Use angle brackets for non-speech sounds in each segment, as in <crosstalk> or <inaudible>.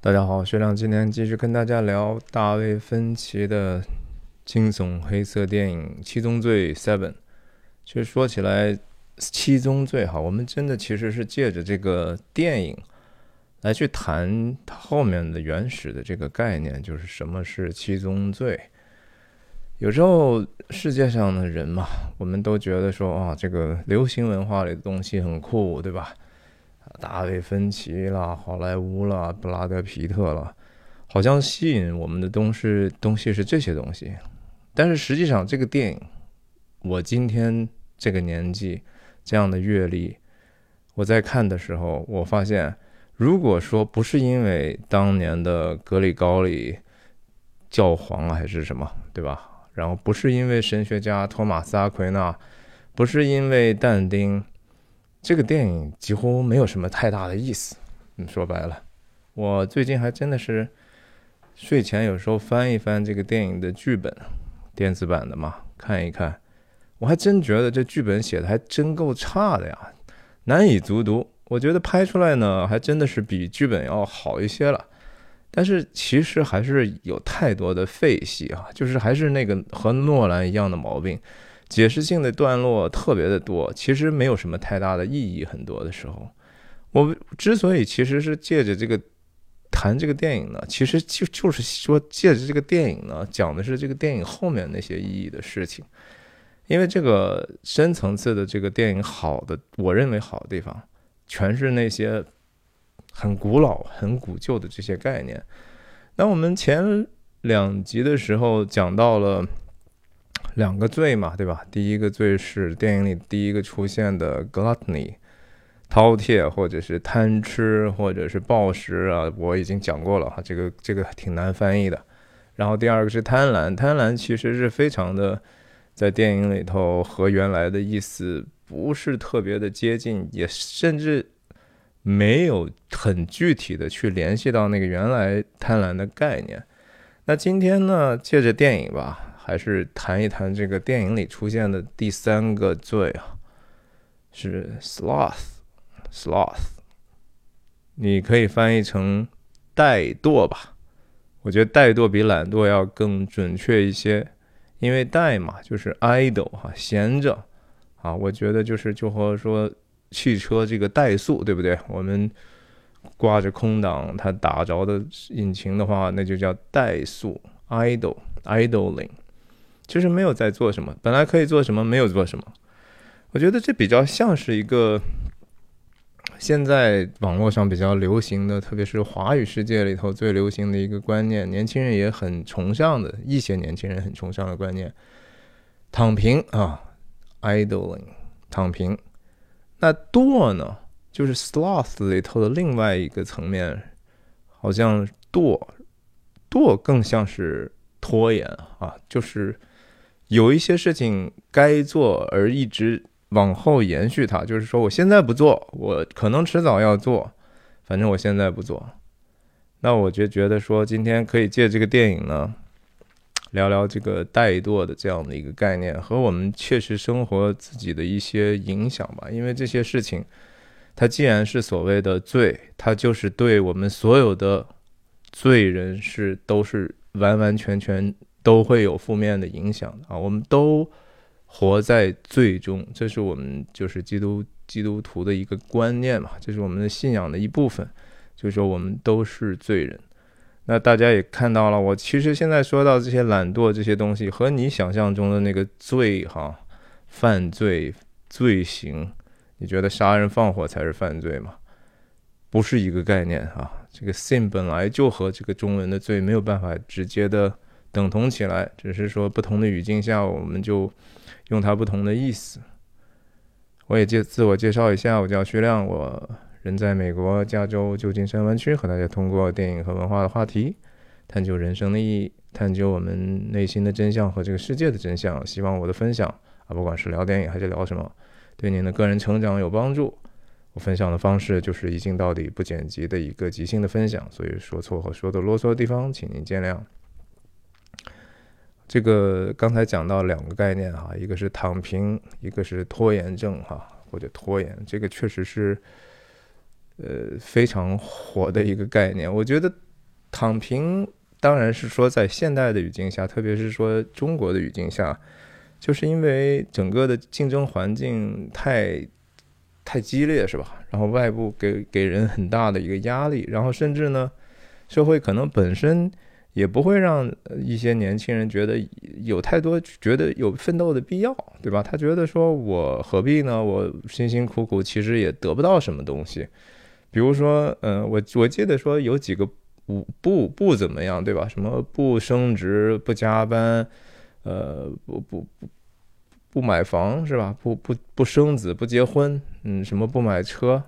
大家好，学长今天继续跟大家聊大卫芬奇的惊悚黑色电影《七宗罪》Seven。其实说起来，《七宗罪》哈，我们真的其实是借着这个电影来去谈它后面的原始的这个概念，就是什么是七宗罪。有时候世界上的人嘛，我们都觉得说啊，这个流行文化里的东西很酷，对吧？大卫芬奇啦，好莱坞啦，布拉德皮特啦，好像吸引我们的东西东西是这些东西。但是实际上，这个电影，我今天这个年纪，这样的阅历，我在看的时候，我发现，如果说不是因为当年的格里高里教皇还是什么，对吧？然后不是因为神学家托马斯阿奎那，不是因为但丁，这个电影几乎没有什么太大的意思。嗯，说白了，我最近还真的是睡前有时候翻一翻这个电影的剧本，电子版的嘛，看一看，我还真觉得这剧本写的还真够差的呀，难以卒读。我觉得拍出来呢，还真的是比剧本要好一些了。但是其实还是有太多的废戏啊，就是还是那个和诺兰一样的毛病，解释性的段落特别的多，其实没有什么太大的意义。很多的时候，我之所以其实是借着这个谈这个电影呢，其实就就是说借着这个电影呢，讲的是这个电影后面那些意义的事情。因为这个深层次的这个电影好的，我认为好的地方，全是那些。很古老、很古旧的这些概念。那我们前两集的时候讲到了两个罪嘛，对吧？第一个罪是电影里第一个出现的 gluttony，饕餮或者是贪吃或者是暴食啊，我已经讲过了哈，这个这个挺难翻译的。然后第二个是贪婪，贪婪其实是非常的，在电影里头和原来的意思不是特别的接近，也甚至。没有很具体的去联系到那个原来贪婪的概念。那今天呢，借着电影吧，还是谈一谈这个电影里出现的第三个罪啊，是 sloth，sloth。你可以翻译成怠惰吧？我觉得怠惰比懒惰要更准确一些，因为怠嘛就是 idle 哈，闲着啊。我觉得就是就和说。汽车这个怠速，对不对？我们挂着空档，它打着的引擎的话，那就叫怠速 （idle），idling，就是没有在做什么。本来可以做什么，没有做什么。我觉得这比较像是一个现在网络上比较流行的，特别是华语世界里头最流行的一个观念，年轻人也很崇尚的一些年轻人很崇尚的观念：躺平啊，idling，躺平。那惰呢，就是 sloth 里头的另外一个层面，好像惰，惰更像是拖延啊，就是有一些事情该做而一直往后延续它，就是说我现在不做，我可能迟早要做，反正我现在不做。那我就觉得说，今天可以借这个电影呢。<sniffs> 聊聊这个怠惰的这样的一个概念和我们切实生活自己的一些影响吧。因为这些事情，它既然是所谓的罪，它就是对我们所有的罪人是都是完完全全都会有负面的影响啊。我们都活在罪中，这是我们就是基督基督徒的一个观念嘛，这是我们的信仰的一部分，就是说我们都是罪人。那大家也看到了，我其实现在说到这些懒惰这些东西，和你想象中的那个罪哈，犯罪罪行，你觉得杀人放火才是犯罪吗？不是一个概念啊。这个 sin 本来就和这个中文的罪没有办法直接的等同起来，只是说不同的语境下，我们就用它不同的意思。我也介自我介绍一下，我叫徐亮，我。人在美国加州旧金山湾区，和大家通过电影和文化的话题，探究人生的意义，探究我们内心的真相和这个世界的真相。希望我的分享啊，不管是聊电影还是聊什么，对您的个人成长有帮助。我分享的方式就是一镜到底、不剪辑的一个即兴的分享，所以说错和说的啰嗦的地方，请您见谅。这个刚才讲到两个概念哈，一个是躺平，一个是拖延症哈，或者拖延，这个确实是。呃，非常火的一个概念。我觉得躺平当然是说在现代的语境下，特别是说中国的语境下，就是因为整个的竞争环境太太激烈，是吧？然后外部给给人很大的一个压力，然后甚至呢，社会可能本身也不会让一些年轻人觉得有太多觉得有奋斗的必要，对吧？他觉得说我何必呢？我辛辛苦苦其实也得不到什么东西。比如说，嗯，我我记得说有几个不不不怎么样，对吧？什么不升职、不加班，呃，不不不不买房是吧？不不不生子、不结婚，嗯，什么不买车，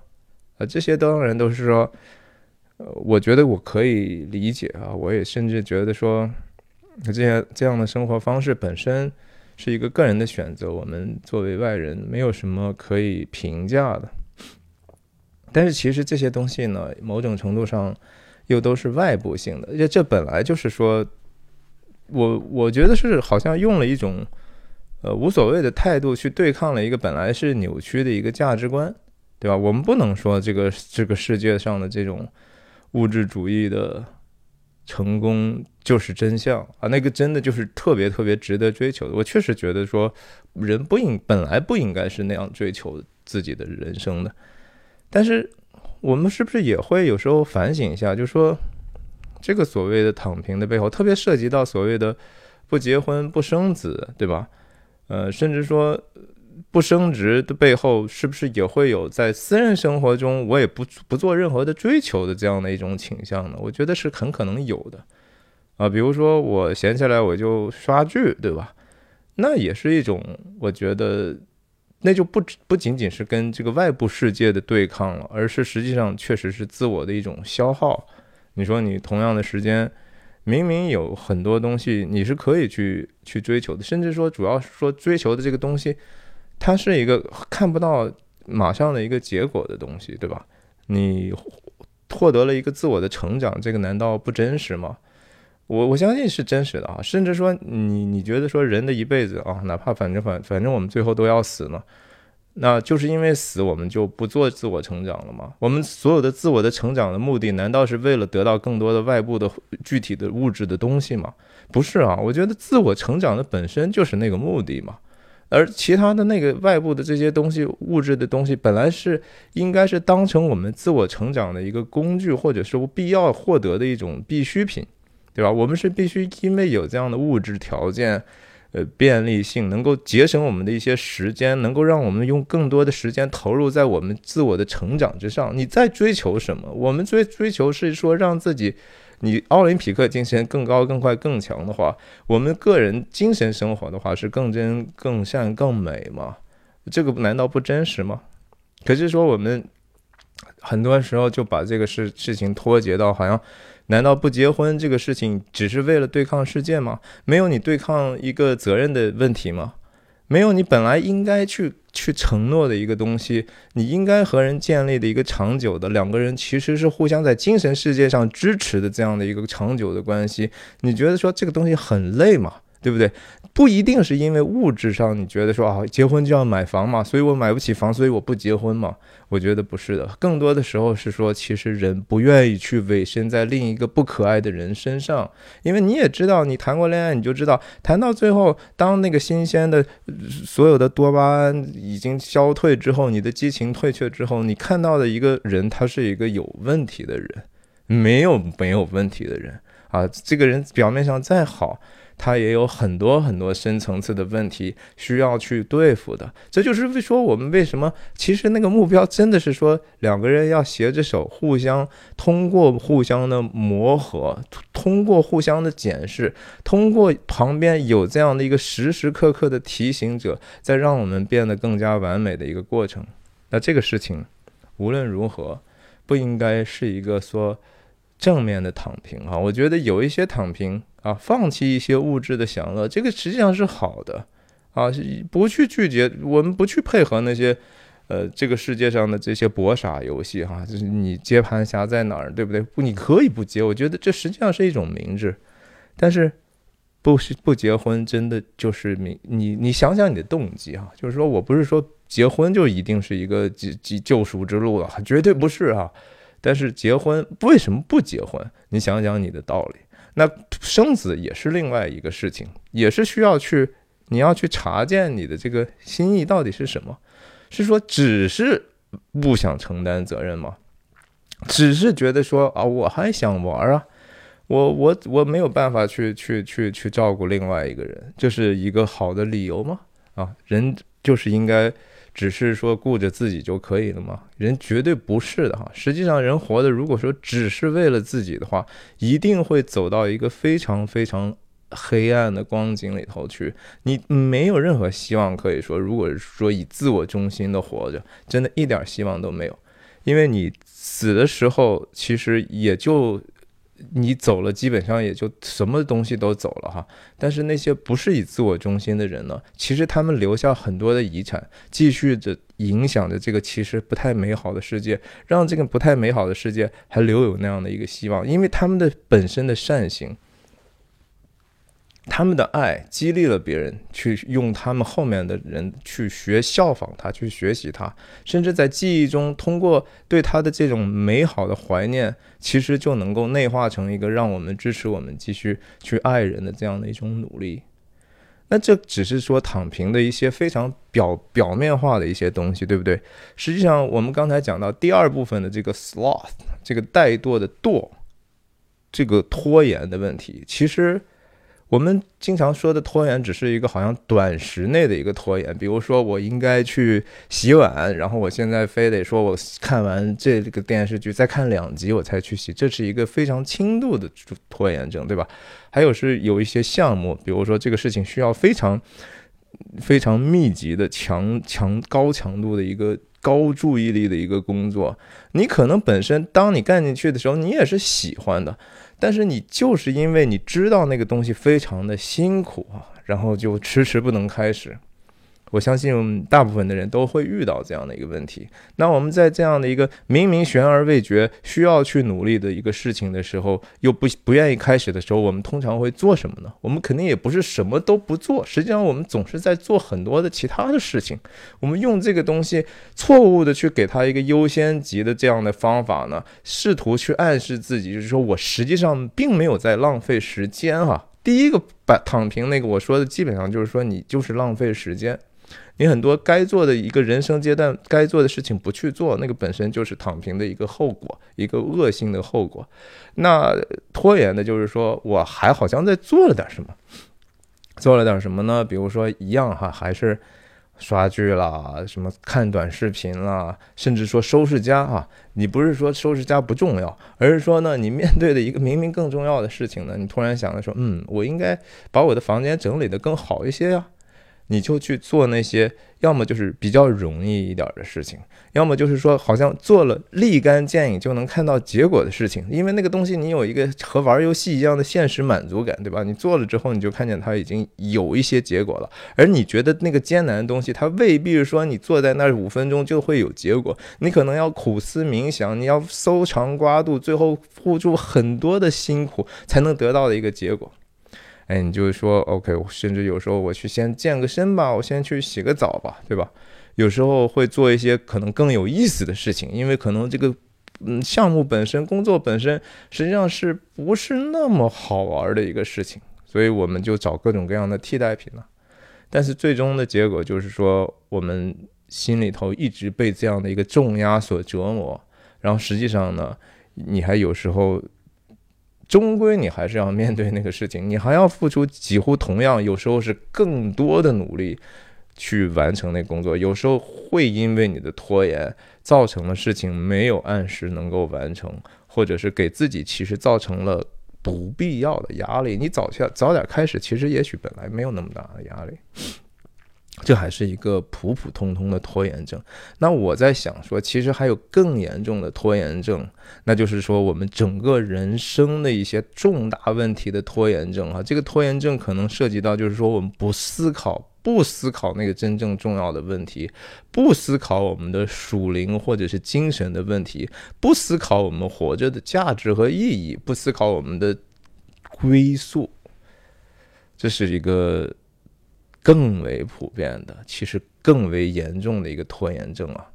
啊，这些当然都是说，我觉得我可以理解啊，我也甚至觉得说，这些这样的生活方式本身是一个个人的选择，我们作为外人没有什么可以评价的。但是其实这些东西呢，某种程度上又都是外部性的，而且这本来就是说，我我觉得是好像用了一种呃无所谓的态度去对抗了一个本来是扭曲的一个价值观，对吧？我们不能说这个这个世界上的这种物质主义的成功就是真相啊，那个真的就是特别特别值得追求的。我确实觉得说，人不应本来不应该是那样追求自己的人生的。但是，我们是不是也会有时候反省一下？就说这个所谓的躺平的背后，特别涉及到所谓的不结婚、不生子，对吧？呃，甚至说不升职的背后，是不是也会有在私人生活中我也不不做任何的追求的这样的一种倾向呢？我觉得是很可能有的啊。比如说我闲下来我就刷剧，对吧？那也是一种我觉得。那就不不仅仅是跟这个外部世界的对抗了，而是实际上确实是自我的一种消耗。你说你同样的时间，明明有很多东西你是可以去去追求的，甚至说主要说追求的这个东西，它是一个看不到马上的一个结果的东西，对吧？你获得了一个自我的成长，这个难道不真实吗？我我相信是真实的啊，甚至说你你觉得说人的一辈子啊，哪怕反正反反正我们最后都要死呢，那就是因为死我们就不做自我成长了吗？我们所有的自我的成长的目的，难道是为了得到更多的外部的具体的物质的东西吗？不是啊，我觉得自我成长的本身就是那个目的嘛，而其他的那个外部的这些东西物质的东西，本来是应该是当成我们自我成长的一个工具，或者是必要获得的一种必需品。对吧？我们是必须因为有这样的物质条件，呃，便利性，能够节省我们的一些时间，能够让我们用更多的时间投入在我们自我的成长之上。你在追求什么？我们追追求是说让自己，你奥林匹克精神更高、更快、更强的话，我们个人精神生活的话是更真、更善、更美吗？这个难道不真实吗？可是说我们很多时候就把这个事事情脱节到好像。难道不结婚这个事情只是为了对抗世界吗？没有你对抗一个责任的问题吗？没有你本来应该去去承诺的一个东西，你应该和人建立的一个长久的两个人其实是互相在精神世界上支持的这样的一个长久的关系？你觉得说这个东西很累嘛？对不对？不一定是因为物质上你觉得说啊，结婚就要买房嘛，所以我买不起房，所以我不结婚嘛。我觉得不是的，更多的时候是说，其实人不愿意去委身在另一个不可爱的人身上，因为你也知道，你谈过恋爱，你就知道，谈到最后，当那个新鲜的所有的多巴胺已经消退之后，你的激情退却之后，你看到的一个人，他是一个有问题的人，没有没有问题的人啊，这个人表面上再好。他也有很多很多深层次的问题需要去对付的，这就是说我们为什么其实那个目标真的是说两个人要携着手，互相通过互相的磨合，通过互相的检视，通过旁边有这样的一个时时刻刻的提醒者，在让我们变得更加完美的一个过程。那这个事情无论如何不应该是一个说正面的躺平啊，我觉得有一些躺平。啊，放弃一些物质的享乐，这个实际上是好的，啊，不去拒绝，我们不去配合那些，呃，这个世界上的这些博傻游戏，哈，就是你接盘侠在哪儿，对不对？不，你可以不接，我觉得这实际上是一种明智，但是不是不结婚，真的就是明你你想想你的动机啊，就是说我不是说结婚就一定是一个救救赎之路了，绝对不是啊。但是结婚为什么不结婚？你想想你的道理。那生子也是另外一个事情，也是需要去你要去查见你的这个心意到底是什么？是说只是不想承担责任吗？只是觉得说啊，我还想玩啊，我我我没有办法去去去去照顾另外一个人，这是一个好的理由吗？啊，人就是应该只是说顾着自己就可以了吗？人绝对不是的哈。实际上，人活的如果说只是为了自己的话，一定会走到一个非常非常黑暗的光景里头去。你没有任何希望可以说，如果说以自我中心的活着，真的一点希望都没有，因为你。死的时候，其实也就你走了，基本上也就什么东西都走了哈。但是那些不是以自我中心的人呢，其实他们留下很多的遗产，继续着影响着这个其实不太美好的世界，让这个不太美好的世界还留有那样的一个希望，因为他们的本身的善行。他们的爱激励了别人去用他们后面的人去学效仿他，去学习他，甚至在记忆中通过对他的这种美好的怀念，其实就能够内化成一个让我们支持我们继续去爱人的这样的一种努力。那这只是说躺平的一些非常表表面化的一些东西，对不对？实际上，我们刚才讲到第二部分的这个 sloth，这个怠惰的惰，这个拖延的问题，其实。我们经常说的拖延，只是一个好像短时内的一个拖延。比如说，我应该去洗碗，然后我现在非得说我看完这个电视剧再看两集我才去洗，这是一个非常轻度的拖延症，对吧？还有是有一些项目，比如说这个事情需要非常非常密集的强强高强度的一个高注意力的一个工作，你可能本身当你干进去的时候，你也是喜欢的。但是你就是因为你知道那个东西非常的辛苦啊，然后就迟迟不能开始。我相信大部分的人都会遇到这样的一个问题。那我们在这样的一个明明悬而未决、需要去努力的一个事情的时候，又不不愿意开始的时候，我们通常会做什么呢？我们肯定也不是什么都不做，实际上我们总是在做很多的其他的事情。我们用这个东西错误的去给他一个优先级的这样的方法呢，试图去暗示自己，就是说我实际上并没有在浪费时间哈。第一个把躺平那个我说的基本上就是说你就是浪费时间。你很多该做的一个人生阶段该做的事情不去做，那个本身就是躺平的一个后果，一个恶性的后果。那拖延的就是说我还好像在做了点什么，做了点什么呢？比如说一样哈，还是刷剧啦，什么看短视频啦，甚至说收拾家哈。你不是说收拾家不重要，而是说呢，你面对的一个明明更重要的事情呢，你突然想着说，嗯，我应该把我的房间整理得更好一些呀。你就去做那些，要么就是比较容易一点的事情，要么就是说好像做了立竿见影就能看到结果的事情，因为那个东西你有一个和玩游戏一样的现实满足感，对吧？你做了之后，你就看见它已经有一些结果了，而你觉得那个艰难的东西，它未必是说你坐在那儿五分钟就会有结果，你可能要苦思冥想，你要搜肠刮肚，最后付出很多的辛苦才能得到的一个结果。哎，你就是说，OK，甚至有时候我去先健个身吧，我先去洗个澡吧，对吧？有时候会做一些可能更有意思的事情，因为可能这个嗯项目本身、工作本身实际上是不是那么好玩的一个事情，所以我们就找各种各样的替代品了。但是最终的结果就是说，我们心里头一直被这样的一个重压所折磨，然后实际上呢，你还有时候。终归你还是要面对那个事情，你还要付出几乎同样，有时候是更多的努力去完成那工作。有时候会因为你的拖延造成了事情没有按时能够完成，或者是给自己其实造成了不必要的压力。你早下早点开始，其实也许本来没有那么大的压力。这还是一个普普通通的拖延症。那我在想说，其实还有更严重的拖延症，那就是说我们整个人生的一些重大问题的拖延症啊。这个拖延症可能涉及到，就是说我们不思考，不思考那个真正重要的问题，不思考我们的属灵或者是精神的问题，不思考我们活着的价值和意义，不思考我们的归宿。这是一个。更为普遍的，其实更为严重的一个拖延症啊！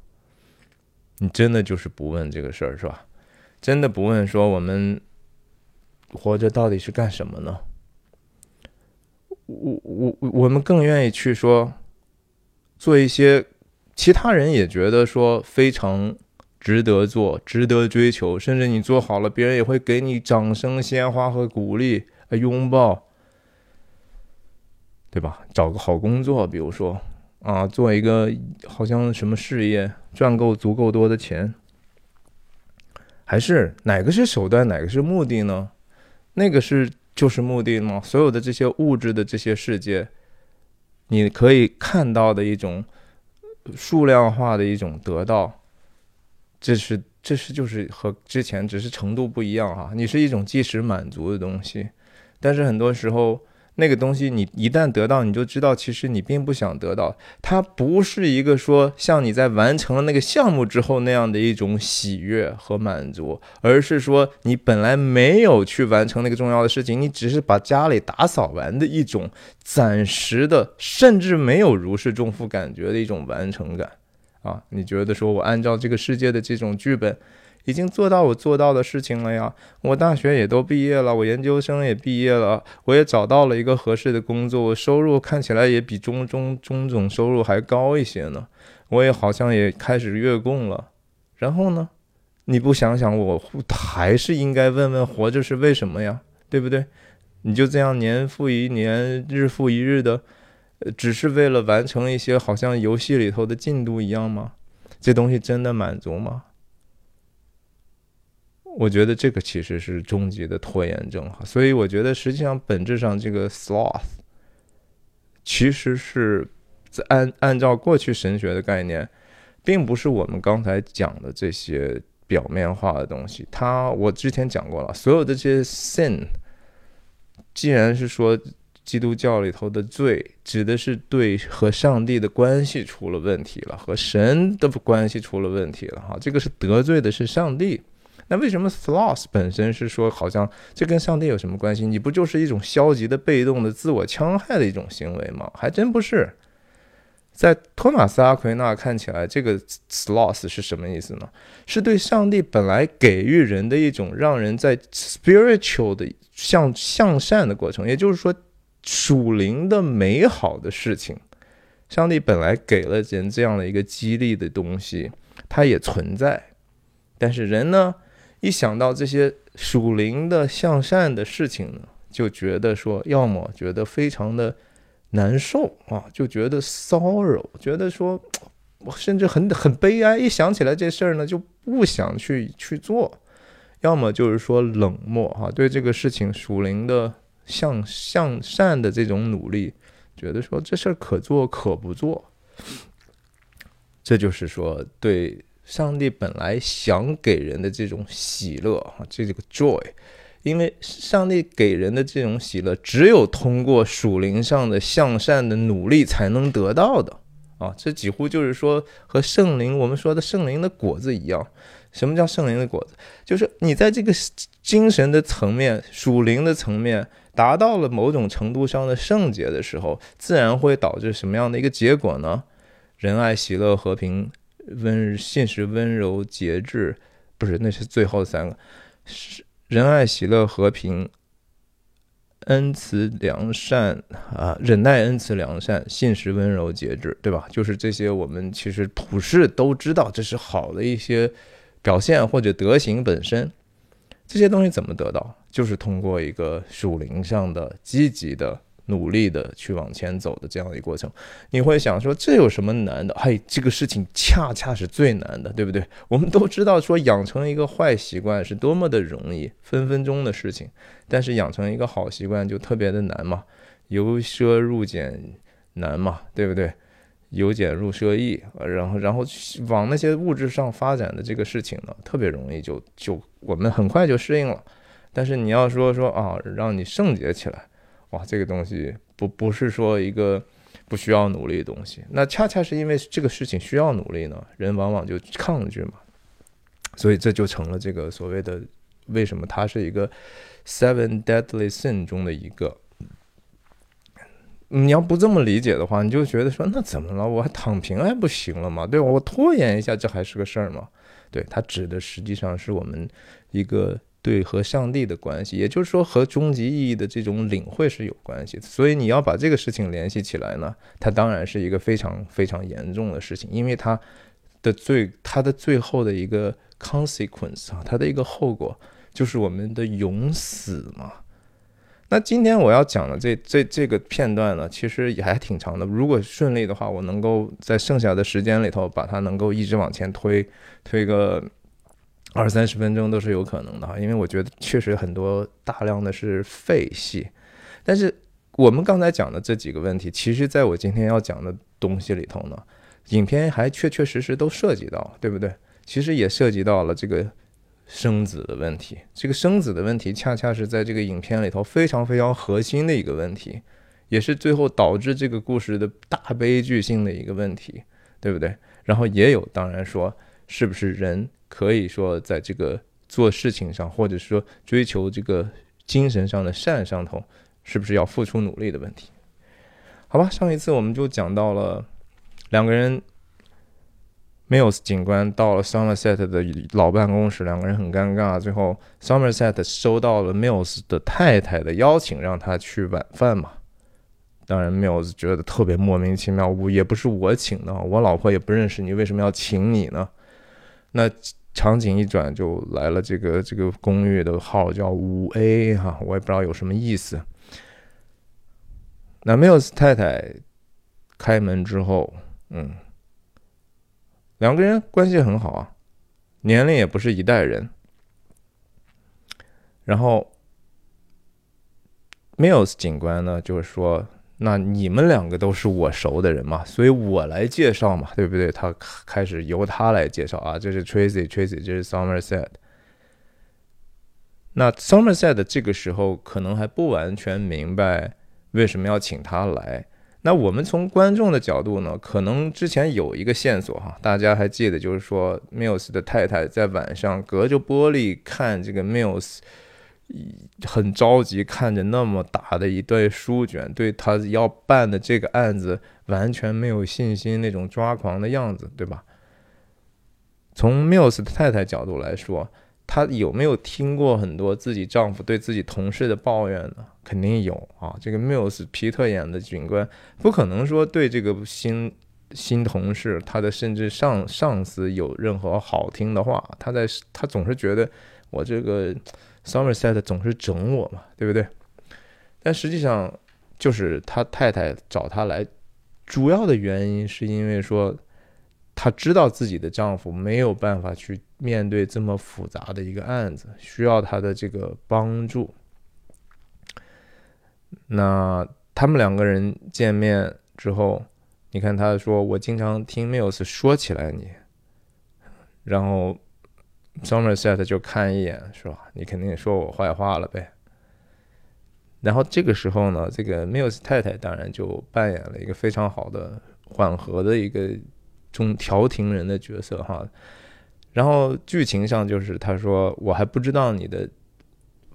你真的就是不问这个事儿是吧？真的不问说我们活着到底是干什么呢？我我我们更愿意去说做一些其他人也觉得说非常值得做、值得追求，甚至你做好了，别人也会给你掌声、鲜花和鼓励、拥抱，对吧？找个好工作，比如说啊，做一个好像什么事业，赚够足够多的钱，还是哪个是手段，哪个是目的呢？那个是。就是目的吗？所有的这些物质的这些世界，你可以看到的一种数量化的一种得到，这是这是就是和之前只是程度不一样哈。你是一种即时满足的东西，但是很多时候。那个东西，你一旦得到，你就知道，其实你并不想得到。它不是一个说像你在完成了那个项目之后那样的一种喜悦和满足，而是说你本来没有去完成那个重要的事情，你只是把家里打扫完的一种暂时的，甚至没有如释重负感觉的一种完成感啊！你觉得说我按照这个世界的这种剧本。已经做到我做到的事情了呀！我大学也都毕业了，我研究生也毕业了，我也找到了一个合适的工作，我收入看起来也比中中中总收入还高一些呢。我也好像也开始月供了。然后呢？你不想想，我还是应该问问活着是为什么呀？对不对？你就这样年复一年，日复一日的，只是为了完成一些好像游戏里头的进度一样吗？这东西真的满足吗？我觉得这个其实是终极的拖延症哈，所以我觉得实际上本质上这个 sloth 其实是按按照过去神学的概念，并不是我们刚才讲的这些表面化的东西。它我之前讲过了，所有的这些 sin，既然是说基督教里头的罪，指的是对和上帝的关系出了问题了，和神的关系出了问题了哈，这个是得罪的是上帝。那为什么 sloth 本身是说好像这跟上帝有什么关系？你不就是一种消极的、被动的、自我戕害的一种行为吗？还真不是。在托马斯阿奎那看起来，这个 sloth 是什么意思呢？是对上帝本来给予人的一种让人在 spiritual 的向向善的过程，也就是说属灵的美好的事情，上帝本来给了人这样的一个激励的东西，它也存在，但是人呢？一想到这些属灵的向善的事情呢，就觉得说，要么觉得非常的难受啊，就觉得骚扰觉得说我，甚至很很悲哀。一想起来这事儿呢，就不想去去做；要么就是说冷漠哈，对这个事情属灵的向向善的这种努力，觉得说这事儿可做可不做。这就是说对。上帝本来想给人的这种喜乐，啊，这个 joy，因为上帝给人的这种喜乐，只有通过属灵上的向善的努力才能得到的，啊，这几乎就是说和圣灵我们说的圣灵的果子一样。什么叫圣灵的果子？就是你在这个精神的层面、属灵的层面达到了某种程度上的圣洁的时候，自然会导致什么样的一个结果呢？仁爱、喜乐、和平。温信实、温柔、节制，不是，那是最后三个，是仁爱、喜乐、和平、恩慈、良善啊，忍耐、恩慈、良善、信实、温柔、节制，对吧？就是这些，我们其实普世都知道，这是好的一些表现或者德行本身。这些东西怎么得到？就是通过一个属灵上的积极的。努力的去往前走的这样一个过程，你会想说这有什么难的？嘿，这个事情恰恰是最难的，对不对？我们都知道说养成一个坏习惯是多么的容易，分分钟的事情，但是养成一个好习惯就特别的难嘛。由奢入俭难嘛，对不对？由俭入奢易，然后然后往那些物质上发展的这个事情呢，特别容易就就我们很快就适应了。但是你要说说啊，让你圣洁起来。哇，这个东西不不是说一个不需要努力的东西，那恰恰是因为这个事情需要努力呢，人往往就抗拒嘛，所以这就成了这个所谓的为什么它是一个 seven deadly sin 中的一个。你要不这么理解的话，你就觉得说那怎么了？我还躺平还不行了吗？对吧？我拖延一下，这还是个事儿吗？对，它指的实际上是我们一个对和上帝的关系，也就是说和终极意义的这种领会是有关系的。所以你要把这个事情联系起来呢，它当然是一个非常非常严重的事情，因为它的最它的最后的一个 consequence 啊，它的一个后果就是我们的永死嘛。那今天我要讲的这这这个片段呢，其实也还挺长的。如果顺利的话，我能够在剩下的时间里头把它能够一直往前推，推个二三十分钟都是有可能的哈。因为我觉得确实很多大量的是废戏。但是我们刚才讲的这几个问题，其实在我今天要讲的东西里头呢，影片还确确实实都涉及到，对不对？其实也涉及到了这个。生子的问题，这个生子的问题恰恰是在这个影片里头非常非常核心的一个问题，也是最后导致这个故事的大悲剧性的一个问题，对不对？然后也有，当然说，是不是人可以说在这个做事情上，或者说追求这个精神上的善上头，是不是要付出努力的问题？好吧，上一次我们就讲到了两个人。Mills 警官到了 Somerset 的老办公室，两个人很尴尬。最后，Somerset 收到了 Mills 的太太的邀请，让他去晚饭嘛。当然，Mills 觉得特别莫名其妙，我也不是我请的，我老婆也不认识你，为什么要请你呢？那场景一转，就来了这个这个公寓的号叫五 A 哈，我也不知道有什么意思。那 Mills 太太开门之后，嗯。两个人关系很好啊，年龄也不是一代人。然后，Mills 警官呢，就是说，那你们两个都是我熟的人嘛，所以我来介绍嘛，对不对？他开始由他来介绍啊，这是 Tracy，Tracy，这是 Somerset。那 Somerset 这个时候可能还不完全明白为什么要请他来。那我们从观众的角度呢，可能之前有一个线索哈，大家还记得，就是说 Mills 的太太在晚上隔着玻璃看这个 Mills，很着急，看着那么大的一堆书卷，对他要办的这个案子完全没有信心，那种抓狂的样子，对吧？从 Mills 的太太角度来说。她有没有听过很多自己丈夫对自己同事的抱怨呢？肯定有啊。这个 Mills 皮特演的警官不可能说对这个新新同事，他的甚至上上司有任何好听的话。他在他总是觉得我这个 Somerset 总是整我嘛，对不对？但实际上就是他太太找他来，主要的原因是因为说。她知道自己的丈夫没有办法去面对这么复杂的一个案子，需要她的这个帮助。那他们两个人见面之后，你看他说：“我经常听 Mills 说起来你。”然后 Somerset 就看一眼说：“你肯定说我坏话了呗。”然后这个时候呢，这个 Mills 太太当然就扮演了一个非常好的缓和的一个。中调停人的角色哈，然后剧情上就是他说我还不知道你的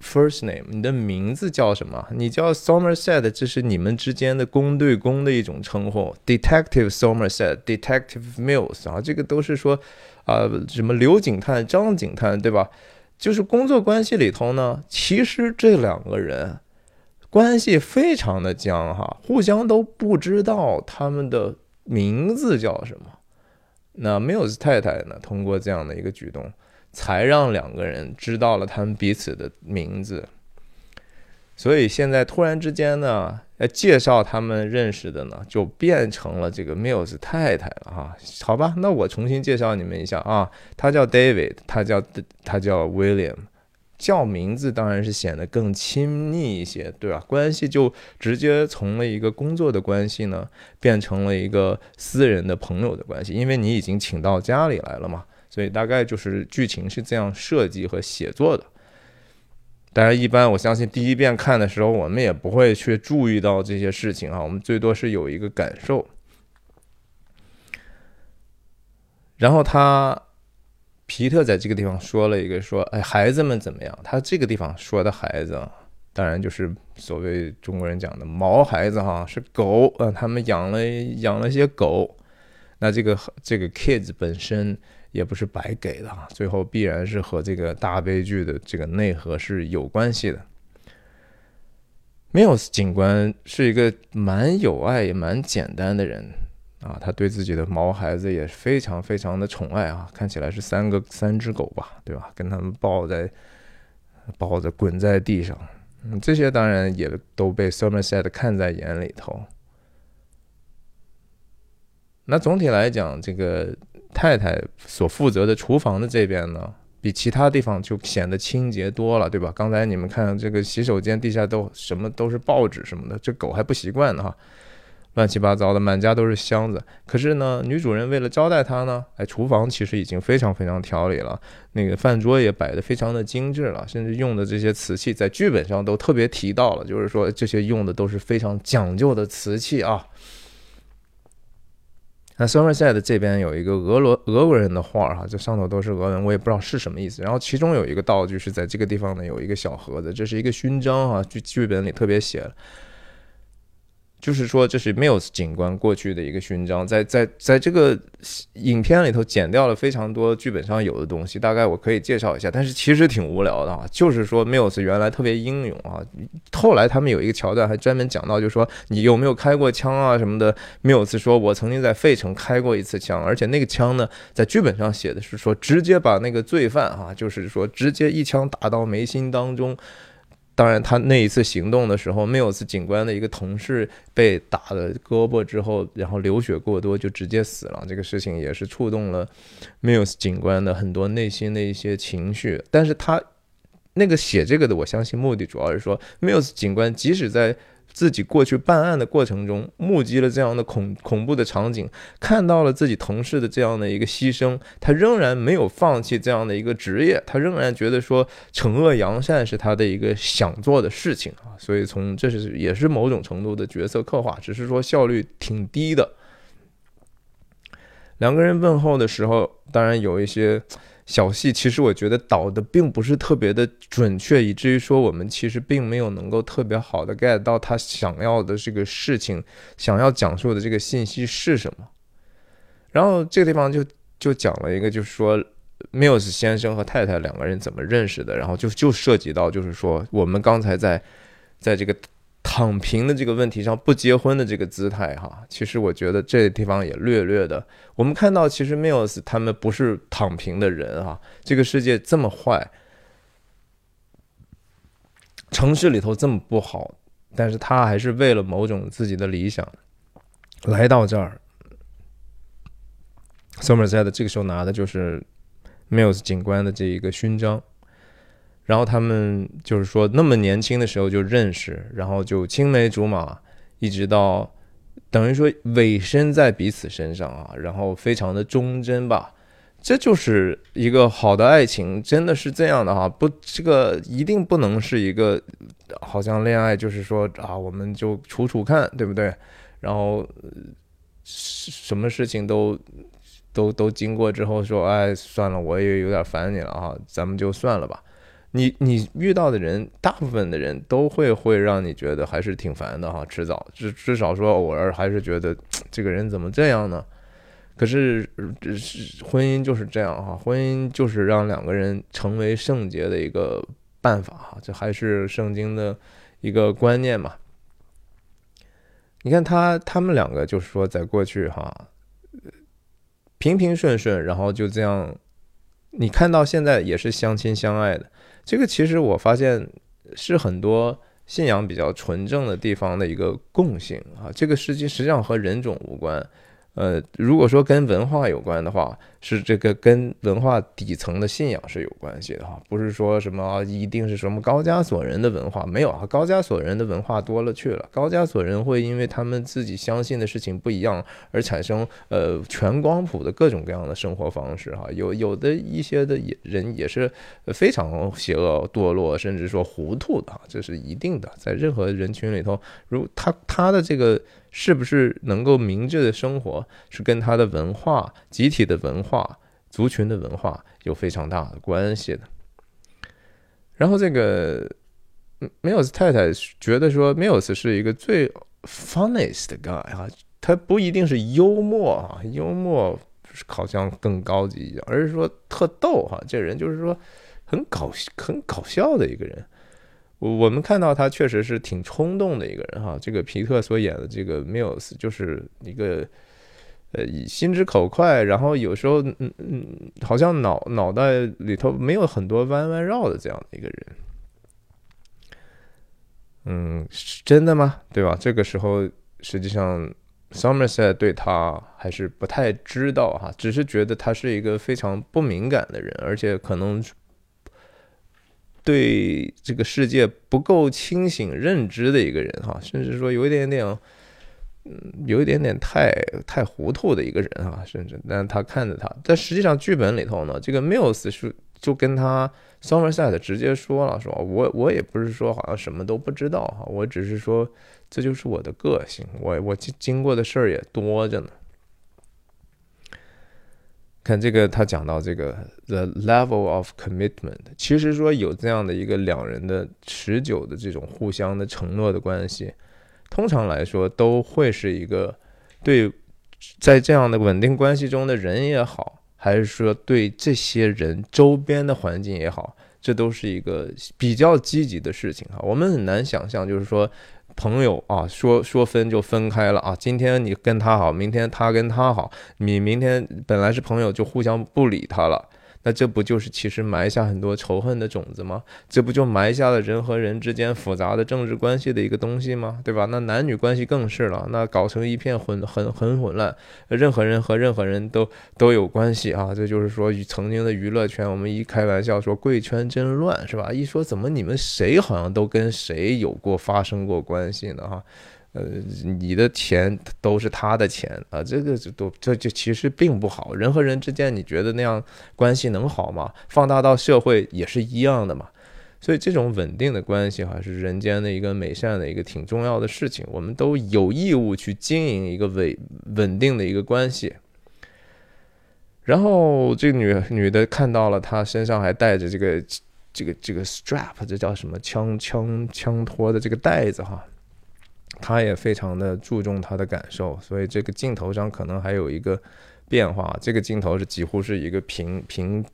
first name，你的名字叫什么？你叫 Somerset，这是你们之间的公对公的一种称呼，Detective Somerset，Detective Mills 啊，这个都是说啊什么刘警探、张警探对吧？就是工作关系里头呢，其实这两个人关系非常的僵哈，互相都不知道他们的名字叫什么。那 Mills 太太呢？通过这样的一个举动，才让两个人知道了他们彼此的名字。所以现在突然之间呢，介绍他们认识的呢，就变成了这个 Mills 太太了哈。好吧，那我重新介绍你们一下啊，他叫 David，他叫他叫 William。叫名字当然是显得更亲密一些，对吧？关系就直接从了一个工作的关系呢，变成了一个私人的朋友的关系，因为你已经请到家里来了嘛，所以大概就是剧情是这样设计和写作的。当然，一般我相信第一遍看的时候，我们也不会去注意到这些事情啊，我们最多是有一个感受。然后他。皮特在这个地方说了一个说，哎，孩子们怎么样？他这个地方说的孩子，当然就是所谓中国人讲的毛孩子哈，是狗啊。他们养了养了些狗，那这个这个 kids 本身也不是白给的啊，最后必然是和这个大悲剧的这个内核是有关系的。Mills 警官是一个蛮有爱也蛮简单的人啊，他对自己的毛孩子也非常非常的宠爱啊，看起来是三个三只狗吧，对吧？跟他们抱在抱着滚在地上，嗯，这些当然也都被 Somerset 看在眼里头。那总体来讲，这个太太所负责的厨房的这边呢，比其他地方就显得清洁多了，对吧？刚才你们看这个洗手间地下都什么都是报纸什么的，这狗还不习惯呢哈，乱七八糟的，满家都是箱子。可是呢，女主人为了招待他呢，哎，厨房其实已经非常非常条理了，那个饭桌也摆得非常的精致了，甚至用的这些瓷器在剧本上都特别提到了，就是说这些用的都是非常讲究的瓷器啊。那 Somerset 这边有一个俄罗俄国人的画儿哈，这上头都是俄文，我也不知道是什么意思。然后其中有一个道具是在这个地方呢，有一个小盒子，这是一个勋章哈，剧剧本里特别写了。就是说，这是 Mills 警官过去的一个勋章，在在在这个影片里头剪掉了非常多剧本上有的东西，大概我可以介绍一下，但是其实挺无聊的啊。就是说，Mills 原来特别英勇啊，后来他们有一个桥段还专门讲到，就是说你有没有开过枪啊什么的。Mills 说，我曾经在费城开过一次枪，而且那个枪呢，在剧本上写的是说，直接把那个罪犯啊，就是说直接一枪打到眉心当中。当然，他那一次行动的时候，缪斯警官的一个同事被打了胳膊之后，然后流血过多，就直接死了。这个事情也是触动了缪斯警官的很多内心的一些情绪。但是他那个写这个的，我相信目的主要是说，缪斯警官即使在。自己过去办案的过程中，目击了这样的恐恐怖的场景，看到了自己同事的这样的一个牺牲，他仍然没有放弃这样的一个职业，他仍然觉得说惩恶扬善是他的一个想做的事情啊，所以从这是也是某种程度的角色刻画，只是说效率挺低的。两个人问候的时候，当然有一些。小戏其实我觉得导的并不是特别的准确，以至于说我们其实并没有能够特别好的 get 到他想要的这个事情，想要讲述的这个信息是什么。然后这个地方就就讲了一个，就是说 Mills 先生和太太两个人怎么认识的，然后就就涉及到就是说我们刚才在在这个。躺平的这个问题上，不结婚的这个姿态，哈，其实我觉得这地方也略略的。我们看到，其实 Mills 他们不是躺平的人，哈，这个世界这么坏，城市里头这么不好，但是他还是为了某种自己的理想来到这儿。Somerset 这个时候拿的就是 Mills 警官的这一个勋章。然后他们就是说，那么年轻的时候就认识，然后就青梅竹马，一直到等于说委身在彼此身上啊，然后非常的忠贞吧。这就是一个好的爱情，真的是这样的哈。不，这个一定不能是一个好像恋爱，就是说啊，我们就处处看，对不对？然后什么事情都都都经过之后说，哎，算了，我也有点烦你了啊，咱们就算了吧。你你遇到的人，大部分的人都会会让你觉得还是挺烦的哈，迟早至至少说偶尔还是觉得 <tsk> 这个人怎么这样呢？可是是婚姻就是这样哈，婚姻就是让两个人成为圣洁的一个办法哈，这还是圣经的一个观念嘛。你看他他们两个就是说在过去哈，平平顺顺，然后就这样，你看到现在也是相亲相爱的。这个其实我发现是很多信仰比较纯正的地方的一个共性啊，这个实际实际上和人种无关。呃，如果说跟文化有关的话，是这个跟文化底层的信仰是有关系的哈，不是说什么一定是什么高加索人的文化没有啊，高加索人的文化多了去了，高加索人会因为他们自己相信的事情不一样而产生呃全光谱的各种各样的生活方式哈，有有的一些的人也是非常邪恶堕落，甚至说糊涂的，这是一定的，在任何人群里头，如他他的这个。是不是能够明智的生活，是跟他的文化、集体的文化、族群的文化有非常大的关系的。然后这个 Mills 太太觉得说，Mills 是一个最 funniest guy 啊，他不一定是幽默啊，幽默好像更高级一点，而是说特逗哈，这人就是说很搞很搞笑的一个人。我我们看到他确实是挺冲动的一个人哈。这个皮特所演的这个 Mills 就是一个呃心直口快，然后有时候嗯嗯，好像脑脑袋里头没有很多弯弯绕的这样的一个人。嗯，是真的吗？对吧？这个时候实际上。Somerset 对他还是不太知道哈，只是觉得他是一个非常不敏感的人，而且可能对这个世界不够清醒认知的一个人哈，甚至说有一点点，嗯，有一点点太太糊涂的一个人哈，甚至，但他看着他，但实际上剧本里头呢，这个 Mills 是就跟他 Somerset 直接说了，说我我也不是说好像什么都不知道哈，我只是说。这就是我的个性，我我经经过的事儿也多着呢。看这个，他讲到这个 the level of commitment，其实说有这样的一个两人的持久的这种互相的承诺的关系，通常来说都会是一个对在这样的稳定关系中的人也好，还是说对这些人周边的环境也好，这都是一个比较积极的事情哈。我们很难想象，就是说。朋友啊，说说分就分开了啊！今天你跟他好，明天他跟他好，你明天本来是朋友就互相不理他了。那这不就是其实埋下很多仇恨的种子吗？这不就埋下了人和人之间复杂的政治关系的一个东西吗？对吧？那男女关系更是了，那搞成一片混很很混乱，任何人和任何人都都有关系啊！这就是说，曾经的娱乐圈，我们一开玩笑说贵圈真乱，是吧？一说怎么你们谁好像都跟谁有过发生过关系呢？哈。呃，你的钱都是他的钱啊，这个就都这就其实并不好。人和人之间，你觉得那样关系能好吗？放大到社会也是一样的嘛。所以这种稳定的关系哈，是人间的一个美善的一个挺重要的事情。我们都有义务去经营一个稳稳定的一个关系。然后这个女女的看到了他身上还带着这个这个这个 strap，这叫什么枪枪枪托的这个袋子哈。他也非常的注重他的感受，所以这个镜头上可能还有一个变化。这个镜头是几乎是一个平平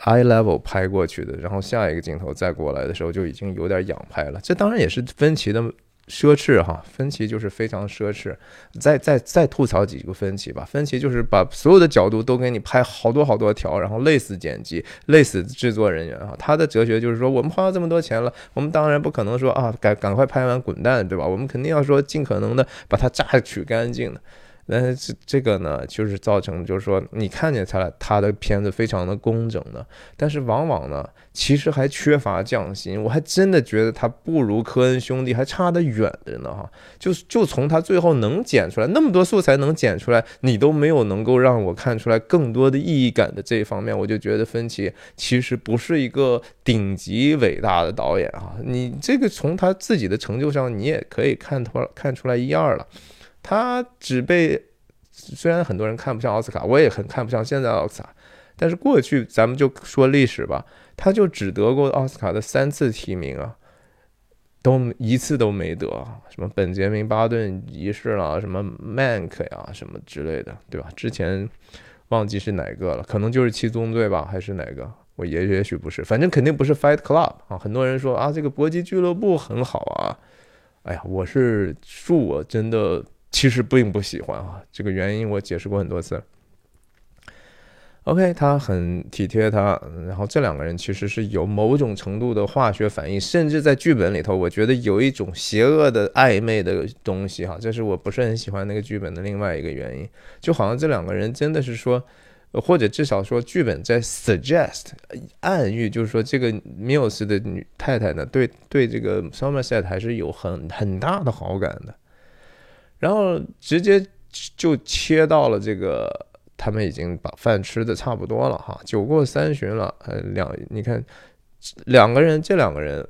eye level 拍过去的，然后下一个镜头再过来的时候就已经有点仰拍了。这当然也是分歧的。奢侈哈，分歧就是非常奢侈。再再再吐槽几个分歧吧，分歧就是把所有的角度都给你拍好多好多条，然后累死剪辑，累死制作人员啊。他的哲学就是说，我们花了这么多钱了，我们当然不可能说啊，赶赶快拍完滚蛋，对吧？我们肯定要说尽可能的把它榨取干净的。那这这个呢，就是造成，就是说，你看见他他的片子非常的工整的，但是往往呢，其实还缺乏匠心。我还真的觉得他不如科恩兄弟还差得远着呢，哈。就就从他最后能剪出来那么多素材能剪出来，你都没有能够让我看出来更多的意义感的这一方面，我就觉得芬奇其实不是一个顶级伟大的导演啊。你这个从他自己的成就上，你也可以看出看出来一二了。他只被，虽然很多人看不上奥斯卡，我也很看不上现在奥斯卡，但是过去咱们就说历史吧，他就只得过奥斯卡的三次提名啊，都一次都没得，什么本杰明巴顿仪式了，什么 Mank 呀，什么之类的，对吧？之前忘记是哪个了，可能就是七宗罪吧，还是哪个？我也也许不是，反正肯定不是 Fight Club 啊。很多人说啊，这个搏击俱乐部很好啊，哎呀，我是恕我真的。其实并不喜欢啊，这个原因我解释过很多次。OK，他很体贴他，然后这两个人其实是有某种程度的化学反应，甚至在剧本里头，我觉得有一种邪恶的暧昧的东西哈，这是我不是很喜欢那个剧本的另外一个原因。就好像这两个人真的是说，或者至少说剧本在 suggest 暗喻，就是说这个 Mils 的女太太呢，对对这个 Somerset 还是有很很大的好感的。然后直接就切到了这个，他们已经把饭吃的差不多了哈，酒过三巡了，呃，两你看两个人，这两个人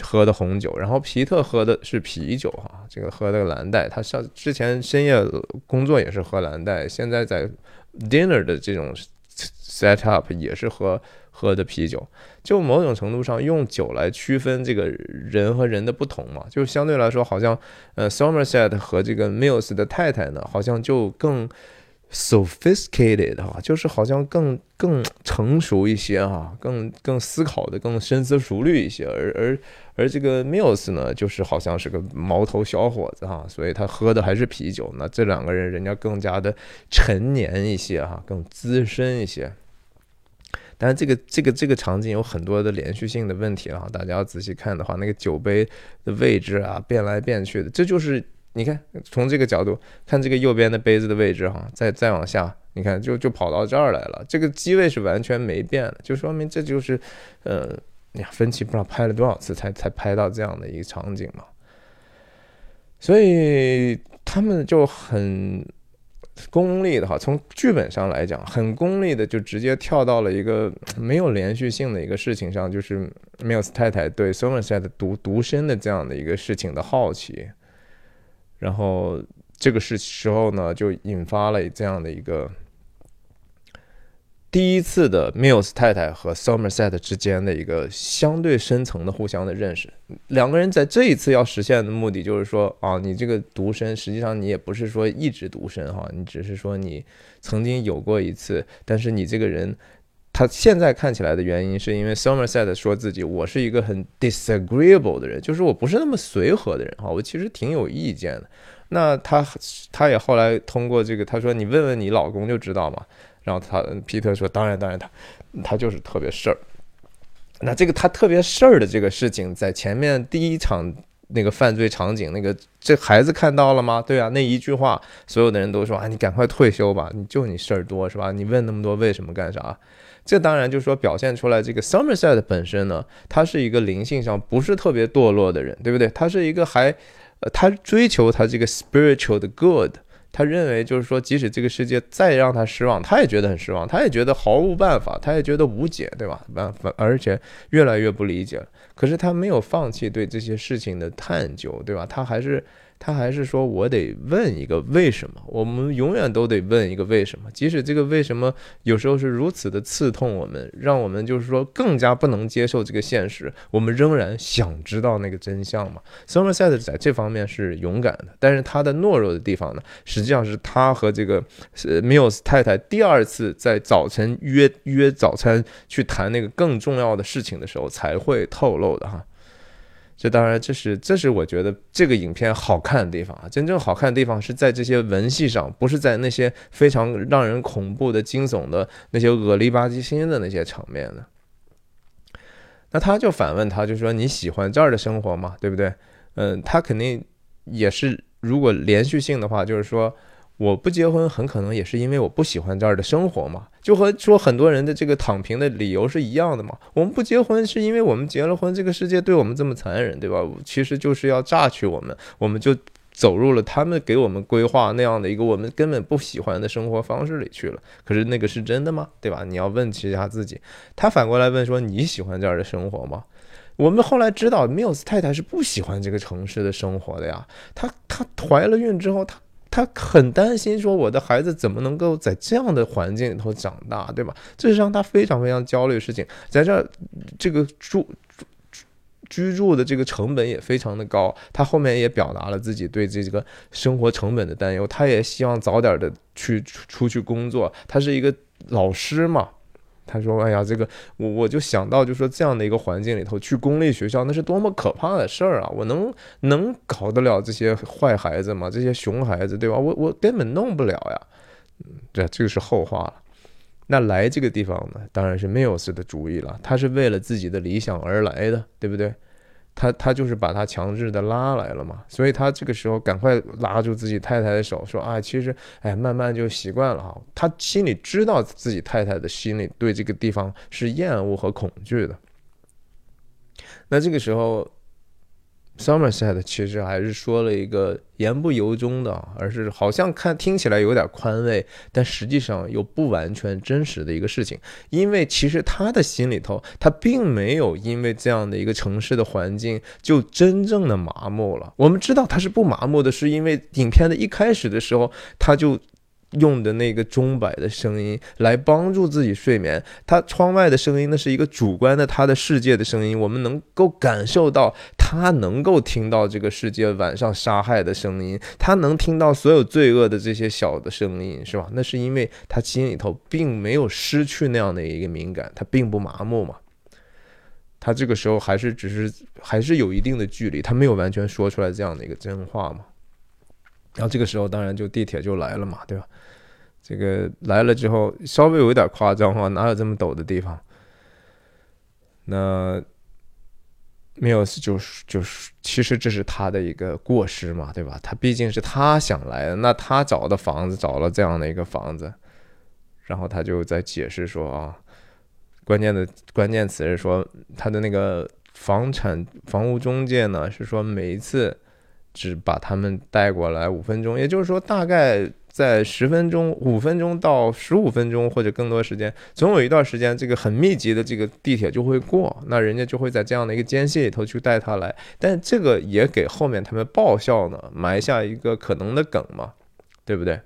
喝的红酒，然后皮特喝的是啤酒哈，这个喝的蓝带，他上之前深夜工作也是喝蓝带，现在在 dinner 的这种 set up 也是喝。喝的啤酒，就某种程度上用酒来区分这个人和人的不同嘛，就相对来说，好像呃，Somerset 和这个 Mills 的太太呢，好像就更 sophisticated 哈，就是好像更更成熟一些哈，更更思考的更深思熟虑一些，而而而这个 Mills 呢，就是好像是个毛头小伙子哈，所以他喝的还是啤酒。那这两个人人家更加的陈年一些哈，更资深一些。但是这个这个这个场景有很多的连续性的问题啊，大家要仔细看的话，那个酒杯的位置啊变来变去的，这就是你看从这个角度看这个右边的杯子的位置哈，再再往下，你看就就跑到这儿来了，这个机位是完全没变的，就说明这就是呃，呀，分歧不知道拍了多少次才才拍到这样的一个场景嘛，所以他们就很。功利的哈，从剧本上来讲，很功利的就直接跳到了一个没有连续性的一个事情上，就是 Mills 太太对 Somerset 独独身的这样的一个事情的好奇，然后这个是时候呢，就引发了这样的一个。第一次的 Mills 太太和 Somerset 之间的一个相对深层的互相的认识，两个人在这一次要实现的目的就是说啊，你这个独身，实际上你也不是说一直独身哈，你只是说你曾经有过一次，但是你这个人，他现在看起来的原因是因为 Somerset 说自己我是一个很 disagreeable 的人，就是我不是那么随和的人哈，我其实挺有意见的。那他他也后来通过这个，他说你问问你老公就知道嘛。然后他皮特说：“当然，当然，他他就是特别事儿。那这个他特别事儿的这个事情，在前面第一场那个犯罪场景，那个这孩子看到了吗？对啊，那一句话，所有的人都说啊，你赶快退休吧，你就你事儿多是吧？你问那么多为什么干啥？这当然就是说表现出来，这个 Somerset 本身呢，他是一个灵性上不是特别堕落的人，对不对？他是一个还呃，他追求他这个 spiritual 的 good。”他认为，就是说，即使这个世界再让他失望，他也觉得很失望，他也觉得毫无办法，他也觉得无解，对吧？办法，而且越来越不理解了。可是他没有放弃对这些事情的探究，对吧？他还是。他还是说，我得问一个为什么？我们永远都得问一个为什么，即使这个为什么有时候是如此的刺痛我们，让我们就是说更加不能接受这个现实，我们仍然想知道那个真相嘛？Somerset 在这方面是勇敢的，但是他的懦弱的地方呢，实际上是他和这个 Mills 太太第二次在早晨约约早餐去谈那个更重要的事情的时候才会透露的哈。这当然，这是这是我觉得这个影片好看的地方啊！真正好看的地方是在这些文戏上，不是在那些非常让人恐怖的、惊悚的那些恶力吧唧心的那些场面的。那他就反问他，就说：“你喜欢这儿的生活吗？对不对？”嗯，他肯定也是，如果连续性的话，就是说。我不结婚，很可能也是因为我不喜欢这儿的生活嘛，就和说很多人的这个躺平的理由是一样的嘛。我们不结婚是因为我们结了婚，这个世界对我们这么残忍，对吧？其实就是要榨取我们，我们就走入了他们给我们规划那样的一个我们根本不喜欢的生活方式里去了。可是那个是真的吗？对吧？你要问其他自己。他反过来问说：“你喜欢这儿的生活吗？”我们后来知道缪斯太太是不喜欢这个城市的生活的呀。她她怀了孕之后，她。他很担心，说我的孩子怎么能够在这样的环境里头长大，对吧？这是让他非常非常焦虑的事情。在这这个住居住的这个成本也非常的高。他后面也表达了自己对这个生活成本的担忧。他也希望早点的去出去工作。他是一个老师嘛。他说：“哎呀，这个我我就想到，就说这样的一个环境里头去公立学校，那是多么可怕的事儿啊！我能能搞得了这些坏孩子吗？这些熊孩子，对吧？我我根本弄不了呀。嗯，这个是后话了。那来这个地方呢，当然是 Mills 的主意了。他是为了自己的理想而来的，对不对？”他他就是把他强制的拉来了嘛，所以他这个时候赶快拉住自己太太的手，说啊，其实哎，慢慢就习惯了哈。他心里知道自己太太的心里对这个地方是厌恶和恐惧的。那这个时候。Somerset 其实还是说了一个言不由衷的，而是好像看听起来有点宽慰，但实际上又不完全真实的一个事情。因为其实他的心里头，他并没有因为这样的一个城市的环境就真正的麻木了。我们知道他是不麻木的，是因为影片的一开始的时候他就。用的那个钟摆的声音来帮助自己睡眠，他窗外的声音那是一个主观的他的世界的声音，我们能够感受到他能够听到这个世界晚上杀害的声音，他能听到所有罪恶的这些小的声音，是吧？那是因为他心里头并没有失去那样的一个敏感，他并不麻木嘛。他这个时候还是只是还是有一定的距离，他没有完全说出来这样的一个真话嘛。然后这个时候，当然就地铁就来了嘛，对吧？这个来了之后，稍微有一点夸张哈，哪有这么陡的地方？那 Mills 就是就是，其实这是他的一个过失嘛，对吧？他毕竟是他想来的，那他找的房子找了这样的一个房子，然后他就在解释说啊，关键的关键词是说他的那个房产房屋中介呢是说每一次只把他们带过来五分钟，也就是说大概。在十分钟、五分钟到十五分钟或者更多时间，总有一段时间，这个很密集的这个地铁就会过，那人家就会在这样的一个间隙里头去带他来，但这个也给后面他们爆笑呢埋下一个可能的梗嘛，对不对？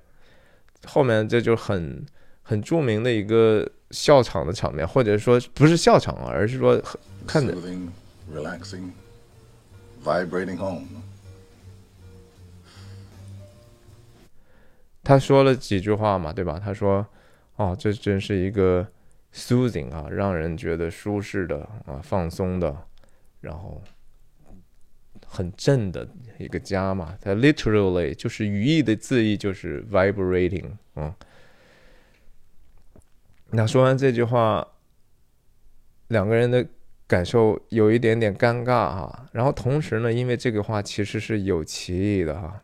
后面这就很很著名的一个笑场的场面，或者说不是笑场啊，而是说看的。他说了几句话嘛，对吧？他说：“哦，这真是一个 soothing 啊，让人觉得舒适的啊，放松的，然后很正的一个家嘛。”他 literally 就是语义的字义就是 vibrating 啊。那说完这句话，两个人的感受有一点点尴尬哈。然后同时呢，因为这个话其实是有歧义的哈。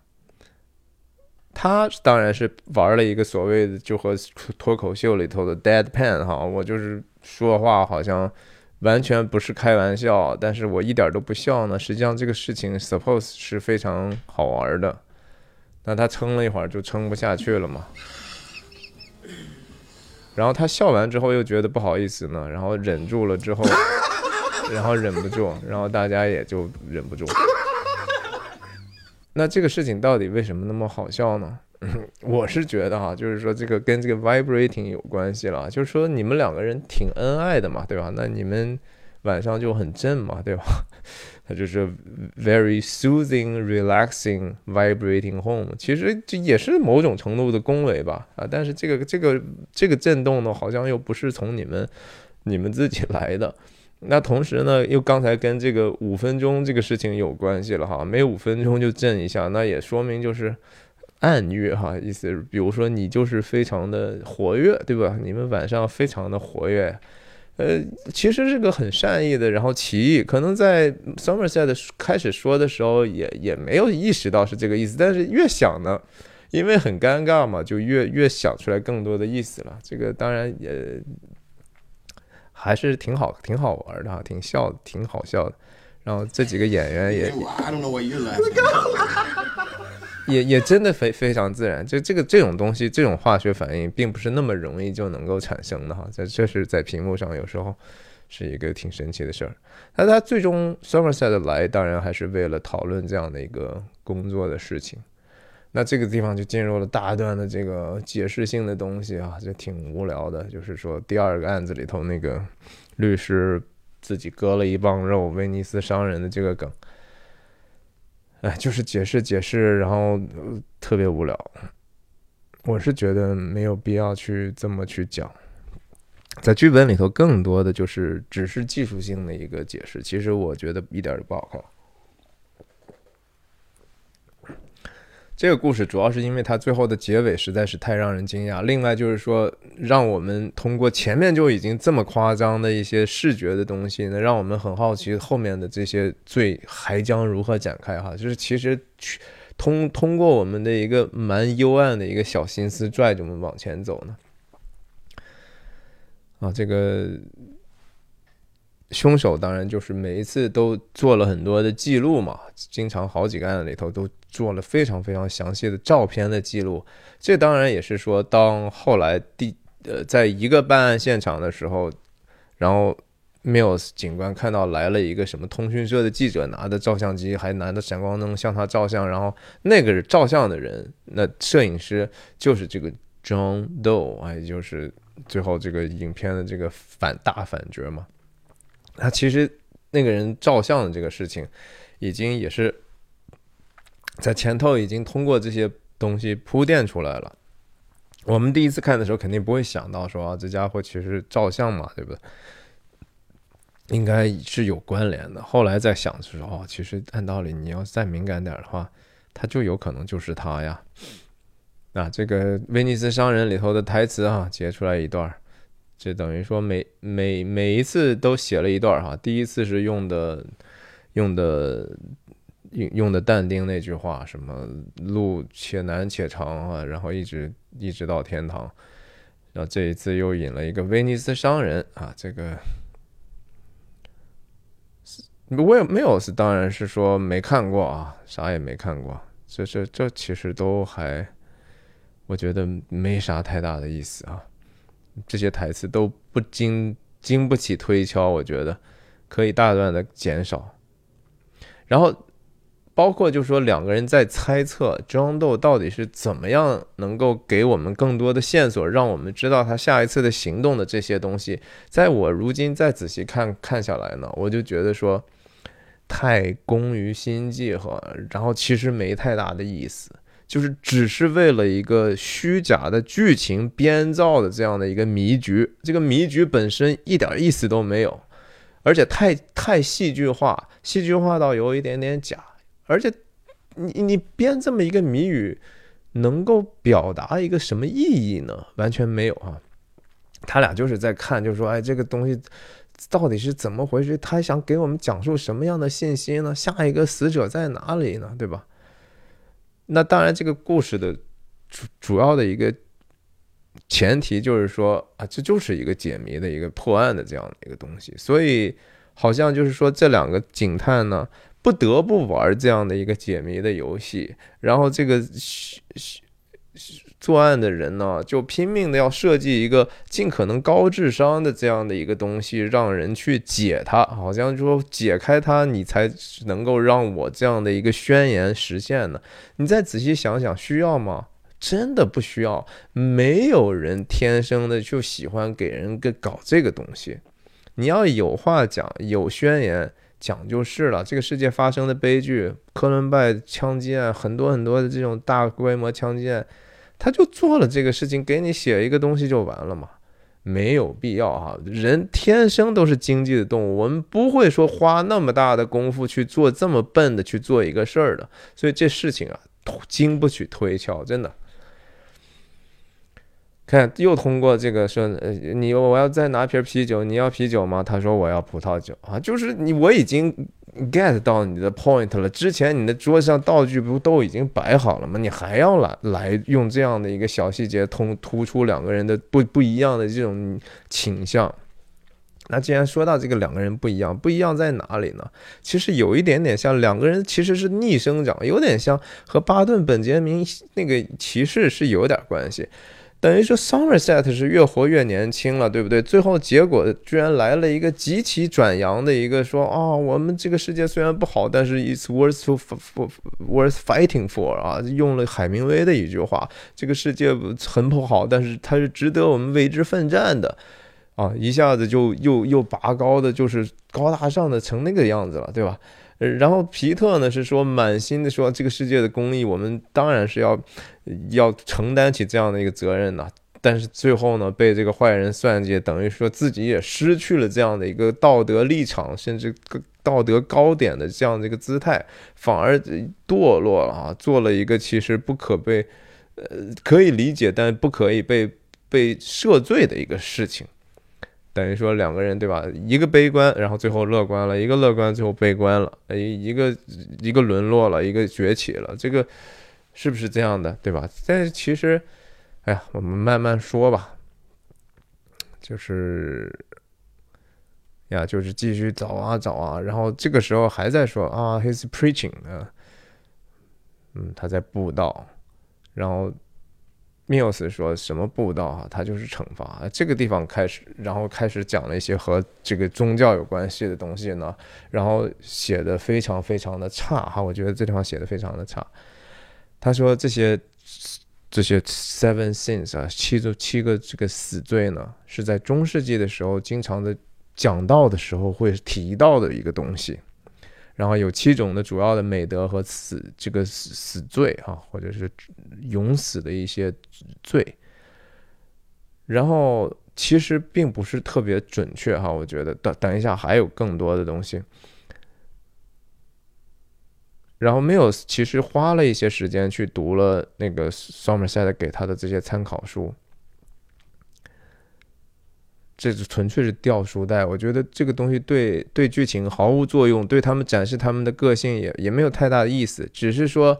他当然是玩了一个所谓的就和脱口秀里头的 deadpan 哈，我就是说话好像完全不是开玩笑，但是我一点都不笑呢。实际上这个事情 suppose 是非常好玩的，那他撑了一会儿就撑不下去了嘛。然后他笑完之后又觉得不好意思呢，然后忍住了之后，然后忍不住，然后大家也就忍不住。那这个事情到底为什么那么好笑呢？<laughs> 我是觉得哈，就是说这个跟这个 vibrating 有关系了，就是说你们两个人挺恩爱的嘛，对吧？那你们晚上就很正嘛，对吧？<laughs> 它就是 very soothing, relaxing, vibrating home，其实这也是某种程度的恭维吧，啊，但是这个这个这个震动呢，好像又不是从你们你们自己来的。那同时呢，又刚才跟这个五分钟这个事情有关系了哈，每五分钟就震一下，那也说明就是暗喻哈，意思比如说你就是非常的活跃，对吧？你们晚上非常的活跃，呃，其实是个很善意的，然后歧义，可能在 Somerset 开始说的时候也也没有意识到是这个意思，但是越想呢，因为很尴尬嘛，就越越想出来更多的意思了。这个当然也。还是挺好，挺好玩的哈，挺笑，挺好笑的。然后这几个演员也也也真的非非常自然。就这个这种东西，这种化学反应，并不是那么容易就能够产生的哈。在这是在屏幕上，有时候是一个挺神奇的事儿。那他最终 Somerset 来，当然还是为了讨论这样的一个工作的事情。那这个地方就进入了大段的这个解释性的东西啊，就挺无聊的。就是说，第二个案子里头那个律师自己割了一磅肉，威尼斯商人的这个梗，哎，就是解释解释，然后特别无聊。我是觉得没有必要去这么去讲，在剧本里头更多的就是只是技术性的一个解释，其实我觉得一点都不好看。这个故事主要是因为它最后的结尾实在是太让人惊讶。另外就是说，让我们通过前面就已经这么夸张的一些视觉的东西，呢，让我们很好奇后面的这些罪还将如何展开。哈，就是其实通通过我们的一个蛮幽暗的一个小心思拽着我们往前走呢。啊，这个。凶手当然就是每一次都做了很多的记录嘛，经常好几个案里头都做了非常非常详细的照片的记录。这当然也是说，当后来第呃在一个办案现场的时候，然后 Mills 警官看到来了一个什么通讯社的记者，拿着照相机还拿着闪光灯向他照相，然后那个照相的人，那摄影师就是这个 John Doe，哎，就是最后这个影片的这个反大反角嘛。他其实那个人照相的这个事情，已经也是在前头已经通过这些东西铺垫出来了。我们第一次看的时候肯定不会想到说啊，这家伙其实照相嘛，对不对？应该是有关联的。后来再想的时候，其实按道理你要再敏感点的话，他就有可能就是他呀。啊，这个《威尼斯商人》里头的台词啊，截出来一段，这等于说每每每一次都写了一段哈。第一次是用的用的用用的但丁那句话，什么路且难且长啊，然后一直一直到天堂。然后这一次又引了一个《威尼斯商人》啊，这个。我也没有是，当然是说没看过啊，啥也没看过。这这这其实都还，我觉得没啥太大的意思啊。这些台词都不经经不起推敲，我觉得可以大段的减少。然后包括就说两个人在猜测庄豆到底是怎么样能够给我们更多的线索，让我们知道他下一次的行动的这些东西，在我如今再仔细看看下来呢，我就觉得说。太功于心计和，然后其实没太大的意思，就是只是为了一个虚假的剧情编造的这样的一个迷局，这个迷局本身一点意思都没有，而且太太戏剧化，戏剧化到有一点点假，而且你你编这么一个谜语，能够表达一个什么意义呢？完全没有啊！他俩就是在看，就是说，哎，这个东西。到底是怎么回事？他想给我们讲述什么样的信息呢？下一个死者在哪里呢？对吧？那当然，这个故事的主主要的一个前提就是说啊，这就是一个解谜的一个破案的这样的一个东西。所以，好像就是说，这两个警探呢，不得不玩这样的一个解谜的游戏。然后，这个。作案的人呢，就拼命的要设计一个尽可能高智商的这样的一个东西，让人去解它，好像说解开它，你才能够让我这样的一个宣言实现呢。你再仔细想想，需要吗？真的不需要。没有人天生的就喜欢给人个搞这个东西。你要有话讲，有宣言讲就是了。这个世界发生的悲剧，科伦拜枪击案，很多很多的这种大规模枪击案。他就做了这个事情，给你写一个东西就完了嘛，没有必要哈。人天生都是经济的动物，我们不会说花那么大的功夫去做这么笨的去做一个事儿的，所以这事情啊，经不起推敲，真的。看，又通过这个说，呃，你我要再拿瓶啤酒，你要啤酒吗？他说我要葡萄酒啊，就是你我已经 get 到你的 point 了。之前你的桌上道具不都已经摆好了吗？你还要来来用这样的一个小细节，通突出两个人的不不一样的这种倾向。那既然说到这个两个人不一样，不一样在哪里呢？其实有一点点像两个人其实是逆生长，有点像和巴顿本杰明那个骑士是有点关系。等于说，Somerset 是越活越年轻了，对不对？最后结果居然来了一个极其转阳的一个说啊，我们这个世界虽然不好，但是 it's worth to worth fighting for 啊，用了海明威的一句话，这个世界很不好，但是它是值得我们为之奋战的啊，一下子就又又拔高的，就是高大上的成那个样子了，对吧？然后皮特呢是说满心的说这个世界的公益，我们当然是要要承担起这样的一个责任呢。但是最后呢被这个坏人算计，等于说自己也失去了这样的一个道德立场，甚至道德高点的这样的一个姿态，反而堕落了啊，做了一个其实不可被呃可以理解，但不可以被被赦罪的一个事情。等于说两个人对吧？一个悲观，然后最后乐观了；一个乐观，最后悲观了。一一个一个沦落了，一个崛起了。这个是不是这样的，对吧？但是其实，哎呀，我们慢慢说吧。就是呀，就是继续找啊找啊，然后这个时候还在说啊，he's preaching 啊，嗯，他在布道，然后。缪斯说什么布道啊？他就是惩罚。这个地方开始，然后开始讲了一些和这个宗教有关系的东西呢。然后写的非常非常的差哈，我觉得这地方写的非常的差。他说这些这些 seven sins 啊，七个七个这个死罪呢，是在中世纪的时候经常的讲到的时候会提到的一个东西。然后有七种的主要的美德和死这个死死罪哈，或者是永死的一些罪。然后其实并不是特别准确哈，我觉得等等一下还有更多的东西。然后没有，其实花了一些时间去读了那个 Somerset 给他的这些参考书。这是纯粹是掉书袋，我觉得这个东西对对剧情毫无作用，对他们展示他们的个性也也没有太大的意思，只是说，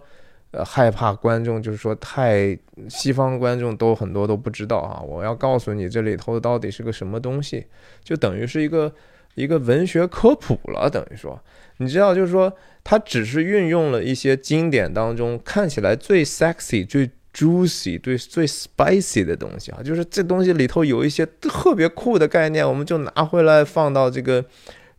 呃，害怕观众就是说太西方观众都很多都不知道啊，我要告诉你这里头到底是个什么东西，就等于是一个一个文学科普了，等于说，你知道，就是说，它只是运用了一些经典当中看起来最 sexy 最。juicy 对最 spicy 的东西啊，就是这东西里头有一些特别酷的概念，我们就拿回来放到这个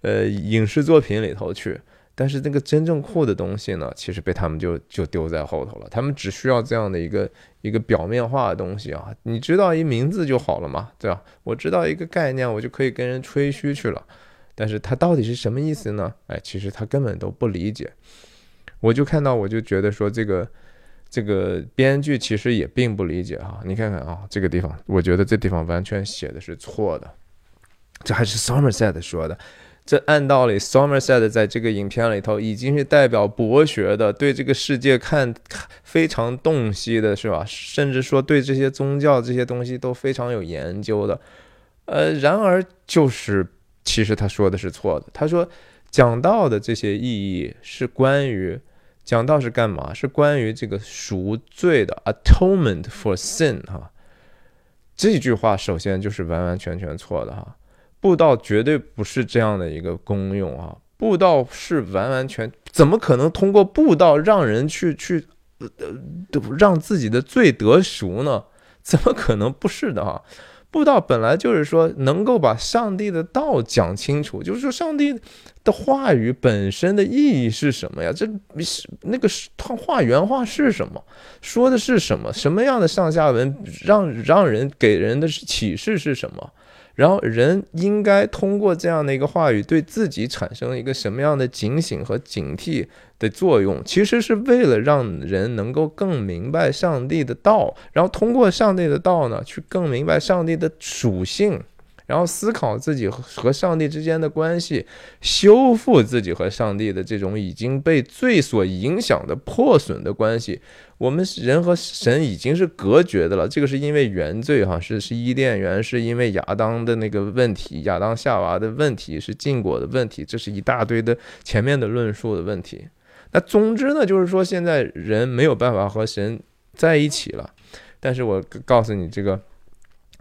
呃影视作品里头去。但是那个真正酷的东西呢，其实被他们就就丢在后头了。他们只需要这样的一个一个表面化的东西啊，你知道一名字就好了嘛，对吧？我知道一个概念，我就可以跟人吹嘘去了。但是它到底是什么意思呢？哎，其实他根本都不理解。我就看到，我就觉得说这个。这个编剧其实也并不理解哈，你看看啊，这个地方，我觉得这地方完全写的是错的，这还是 Somerset 说的。这按道理，Somerset 在这个影片里头已经是代表博学的，对这个世界看非常洞悉的，是吧？甚至说对这些宗教这些东西都非常有研究的。呃，然而就是其实他说的是错的，他说讲道的这些意义是关于。讲道是干嘛？是关于这个赎罪的 atonement for sin 哈，这句话首先就是完完全全错的哈。布道绝对不是这样的一个功用啊，布道是完完全怎么可能通过布道让人去去呃让自己的罪得赎呢？怎么可能不是的哈？布道本来就是说能够把上帝的道讲清楚，就是说上帝的话语本身的意义是什么呀？这是那个他话原话是什么？说的是什么？什么样的上下文让让人给人的启示是什么？然后人应该通过这样的一个话语，对自己产生一个什么样的警醒和警惕的作用？其实是为了让人能够更明白上帝的道，然后通过上帝的道呢，去更明白上帝的属性。然后思考自己和上帝之间的关系，修复自己和上帝的这种已经被罪所影响的破损的关系。我们人和神已经是隔绝的了，这个是因为原罪哈，是是伊甸园，是因为亚当的那个问题，亚当夏娃的问题，是禁果的问题，这是一大堆的前面的论述的问题。那总之呢，就是说现在人没有办法和神在一起了。但是我告诉你这个。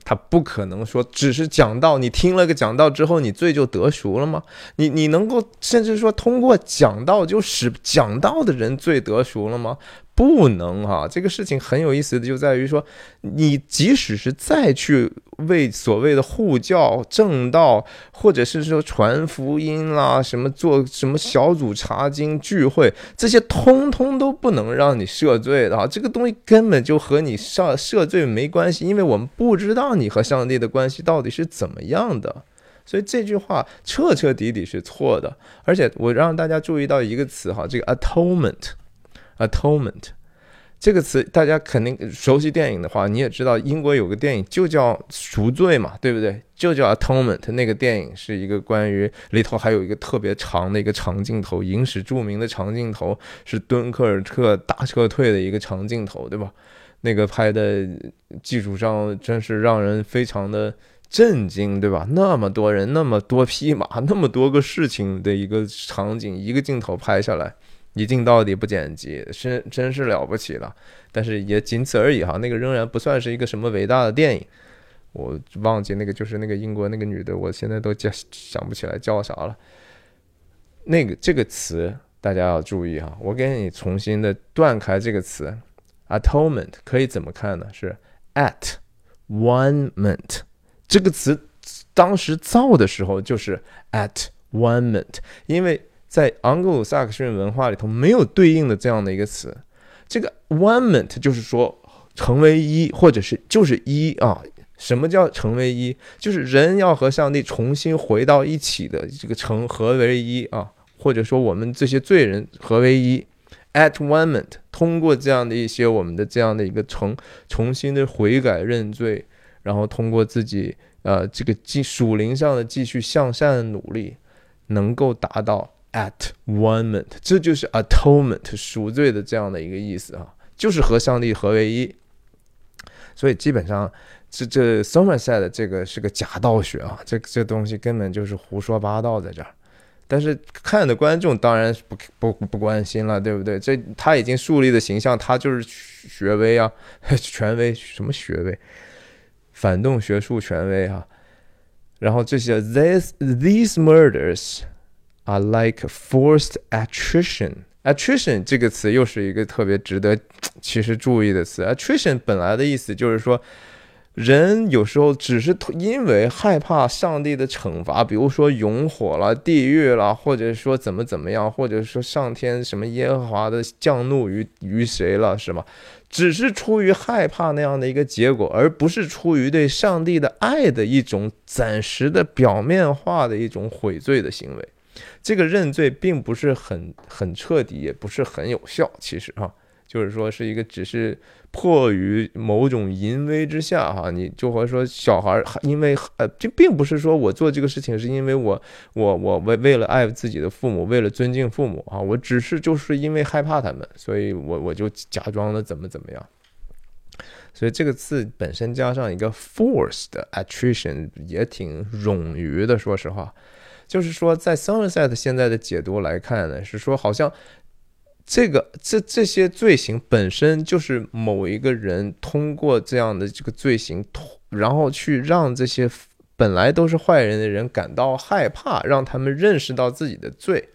他不可能说只是讲道，你听了个讲道之后，你罪就得赎了吗？你你能够甚至说通过讲道就使讲道的人罪得赎了吗？不能哈，这个事情很有意思的就在于说，你即使是再去为所谓的护教、正道，或者是说传福音啦，什么做什么小组查经聚会，这些通通都不能让你赦罪的哈。这个东西根本就和你上赦罪没关系，因为我们不知道你和上帝的关系到底是怎么样的，所以这句话彻彻底底是错的。而且我让大家注意到一个词哈，这个 atonement。Atonement 这个词，大家肯定熟悉电影的话，你也知道英国有个电影就叫赎罪嘛，对不对？就叫 Atonement。那个电影是一个关于里头还有一个特别长的一个长镜头，影史著名的长镜头，是敦刻尔克大撤退的一个长镜头，对吧？那个拍的技术上真是让人非常的震惊，对吧？那么多人，那么多匹马，那么多个事情的一个场景，一个镜头拍下来。一镜到底不剪辑，是真是了不起了，但是也仅此而已哈。那个仍然不算是一个什么伟大的电影，我忘记那个就是那个英国那个女的，我现在都叫想不起来叫啥了。那个这个词大家要注意哈，我给你重新的断开这个词，atonement 可以怎么看呢？是 at one ment 这个词当时造的时候就是 at one ment，因为。在昂格鲁萨克逊文化里头，没有对应的这样的一个词。这个 one-ment 就是说成为一，或者是就是一啊。什么叫成为一？就是人要和上帝重新回到一起的这个成合为一啊。或者说我们这些罪人合为一，at one moment，通过这样的一些我们的这样的一个重重新的悔改认罪，然后通过自己呃这个继属灵上的继续向善的努力，能够达到 Atonement，这就是 atonement 赎罪的这样的一个意思啊，就是和上帝合为一。所以基本上，这这 Somerset 这个是个假道学啊，这这东西根本就是胡说八道在这儿。但是看的观众当然不不不关心了，对不对？这他已经树立的形象，他就是学威啊，<laughs> 权威什么学威？反动学术权威啊。然后这些 these these murders 啊 like forced attrition。attrition 这个词又是一个特别值得 <tsk> 其实注意的词。attrition 本来的意思就是说。人有时候只是因为害怕上帝的惩罚，比如说永火了、地狱了，或者说怎么怎么样，或者说上天什么耶和华的降怒于于谁了，是吗？只是出于害怕那样的一个结果，而不是出于对上帝的爱的一种暂时的表面化的一种悔罪的行为。这个认罪并不是很很彻底，也不是很有效。其实哈，就是说是一个只是。迫于某种淫威之下，哈，你就会说小孩儿因为呃，这并不是说我做这个事情是因为我我我为为了爱自己的父母，为了尊敬父母啊，我只是就是因为害怕他们，所以我我就假装的怎么怎么样。所以这个字本身加上一个 forced attrition 也挺冗余的，说实话，就是说在 Somerset 现在的解读来看呢，是说好像。这个这这些罪行本身就是某一个人通过这样的这个罪行，然后去让这些本来都是坏人的人感到害怕，让他们认识到自己的罪。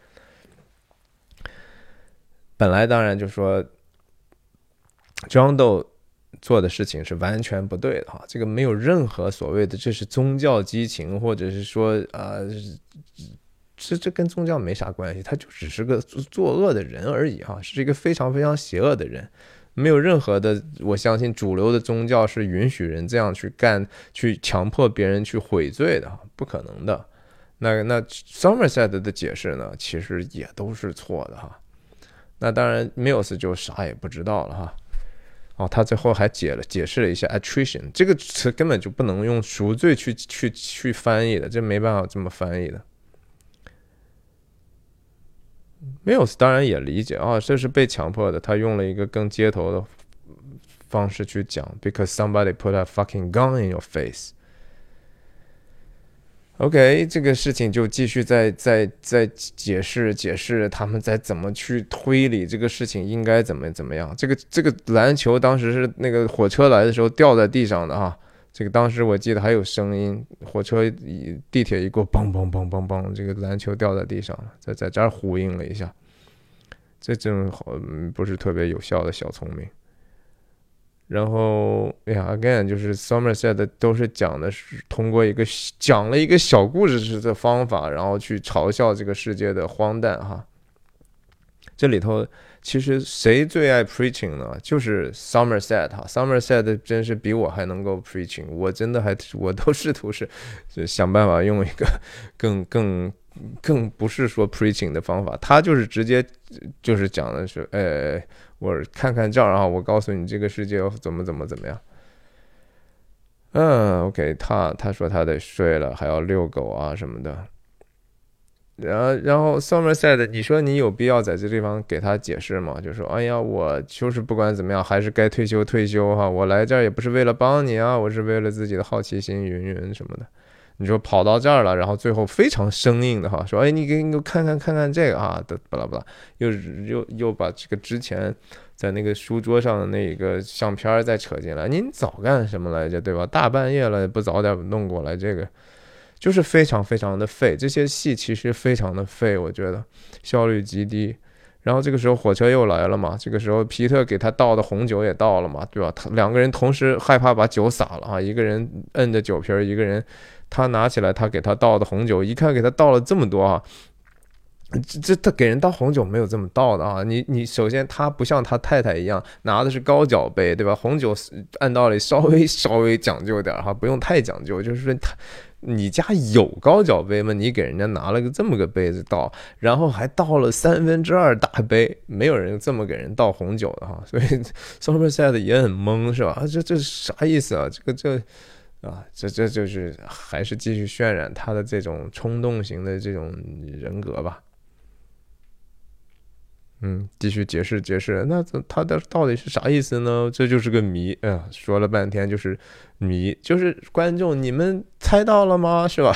本来当然就说，John Doe 做的事情是完全不对的哈，这个没有任何所谓的这是宗教激情，或者是说啊。这这跟宗教没啥关系，他就只是个作恶的人而已哈，是一个非常非常邪恶的人，没有任何的，我相信主流的宗教是允许人这样去干，去强迫别人去悔罪的，不可能的。那那 Somerset 的解释呢，其实也都是错的哈。那当然 Mills 就啥也不知道了哈。哦，他最后还解了解释了一下 attrition 这个词根本就不能用赎罪去去去翻译的，这没办法这么翻译的。Mills 当然也理解啊，这是被强迫的。他用了一个更街头的方式去讲，because somebody put a fucking gun in your face。OK，这个事情就继续在在在解释解释他们在怎么去推理这个事情应该怎么怎么样。这个这个篮球当时是那个火车来的时候掉在地上的哈。这个当时我记得还有声音，火车一地铁一过，嘣嘣嘣嘣嘣，这个篮球掉在地上了，在在这儿呼应了一下，这正好不是特别有效的小聪明。然后，哎呀，again，就是 Somerset 都是讲的是通过一个讲了一个小故事式的方法，然后去嘲笑这个世界的荒诞哈。这里头。其实谁最爱 preaching 呢？就是 Somerset 哈，Somerset 真是比我还能够 preaching。我真的还我都试图是想办法用一个更更更不是说 preaching 的方法。他就是直接就是讲的是，呃，我看看这儿啊，我告诉你这个世界怎么怎么怎么样。嗯，OK，他他说他得睡了，还要遛狗啊什么的。然后，然后 Somerset，你说你有必要在这地方给他解释吗？就说，哎呀，我就是不管怎么样，还是该退休退休哈。我来这儿也不是为了帮你啊，我是为了自己的好奇心，云云什么的。你说跑到这儿了，然后最后非常生硬的哈，说，哎，你给你看看看看这个啊，的巴拉巴拉，又又又把这个之前在那个书桌上的那个相片再扯进来。您早干什么来着，对吧？大半夜了，不早点弄过来这个。就是非常非常的废，这些戏其实非常的废，我觉得效率极低。然后这个时候火车又来了嘛，这个时候皮特给他倒的红酒也倒了嘛，对吧？他两个人同时害怕把酒洒了啊，一个人摁着酒瓶，一个人他拿起来他给他倒的红酒，一看给他倒了这么多啊，这这他给人倒红酒没有这么倒的啊！你你首先他不像他太太一样拿的是高脚杯，对吧？红酒按道理稍微稍微讲究点哈，不用太讲究。就是说他你家有高脚杯吗？你给人家拿了个这么个杯子倒，然后还倒了三分之二大杯，没有人这么给人倒红酒的哈。所以 Somerset 也很懵是吧？这这啥意思啊？这个这啊这这就是还是继续渲染他的这种冲动型的这种人格吧。嗯，继续解释解释，那他的到底是啥意思呢？这就是个谜。哎呀，说了半天就是迷，就是观众你们猜到了吗？<laughs> 是吧？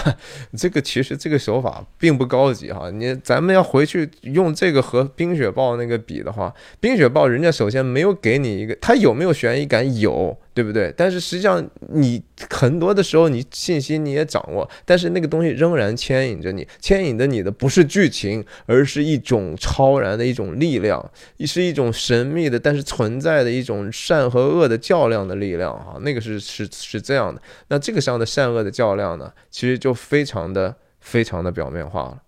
这个其实这个手法并不高级哈。你咱们要回去用这个和冰雪暴那个比的话，冰雪暴人家首先没有给你一个，他有没有悬疑感？有。对不对？但是实际上，你很多的时候，你信息你也掌握，但是那个东西仍然牵引着你，牵引着你的不是剧情，而是一种超然的一种力量，是一种神秘的但是存在的一种善和恶的较量的力量哈。那个是是是这样的。那这个上的善恶的较量呢，其实就非常的非常的表面化了。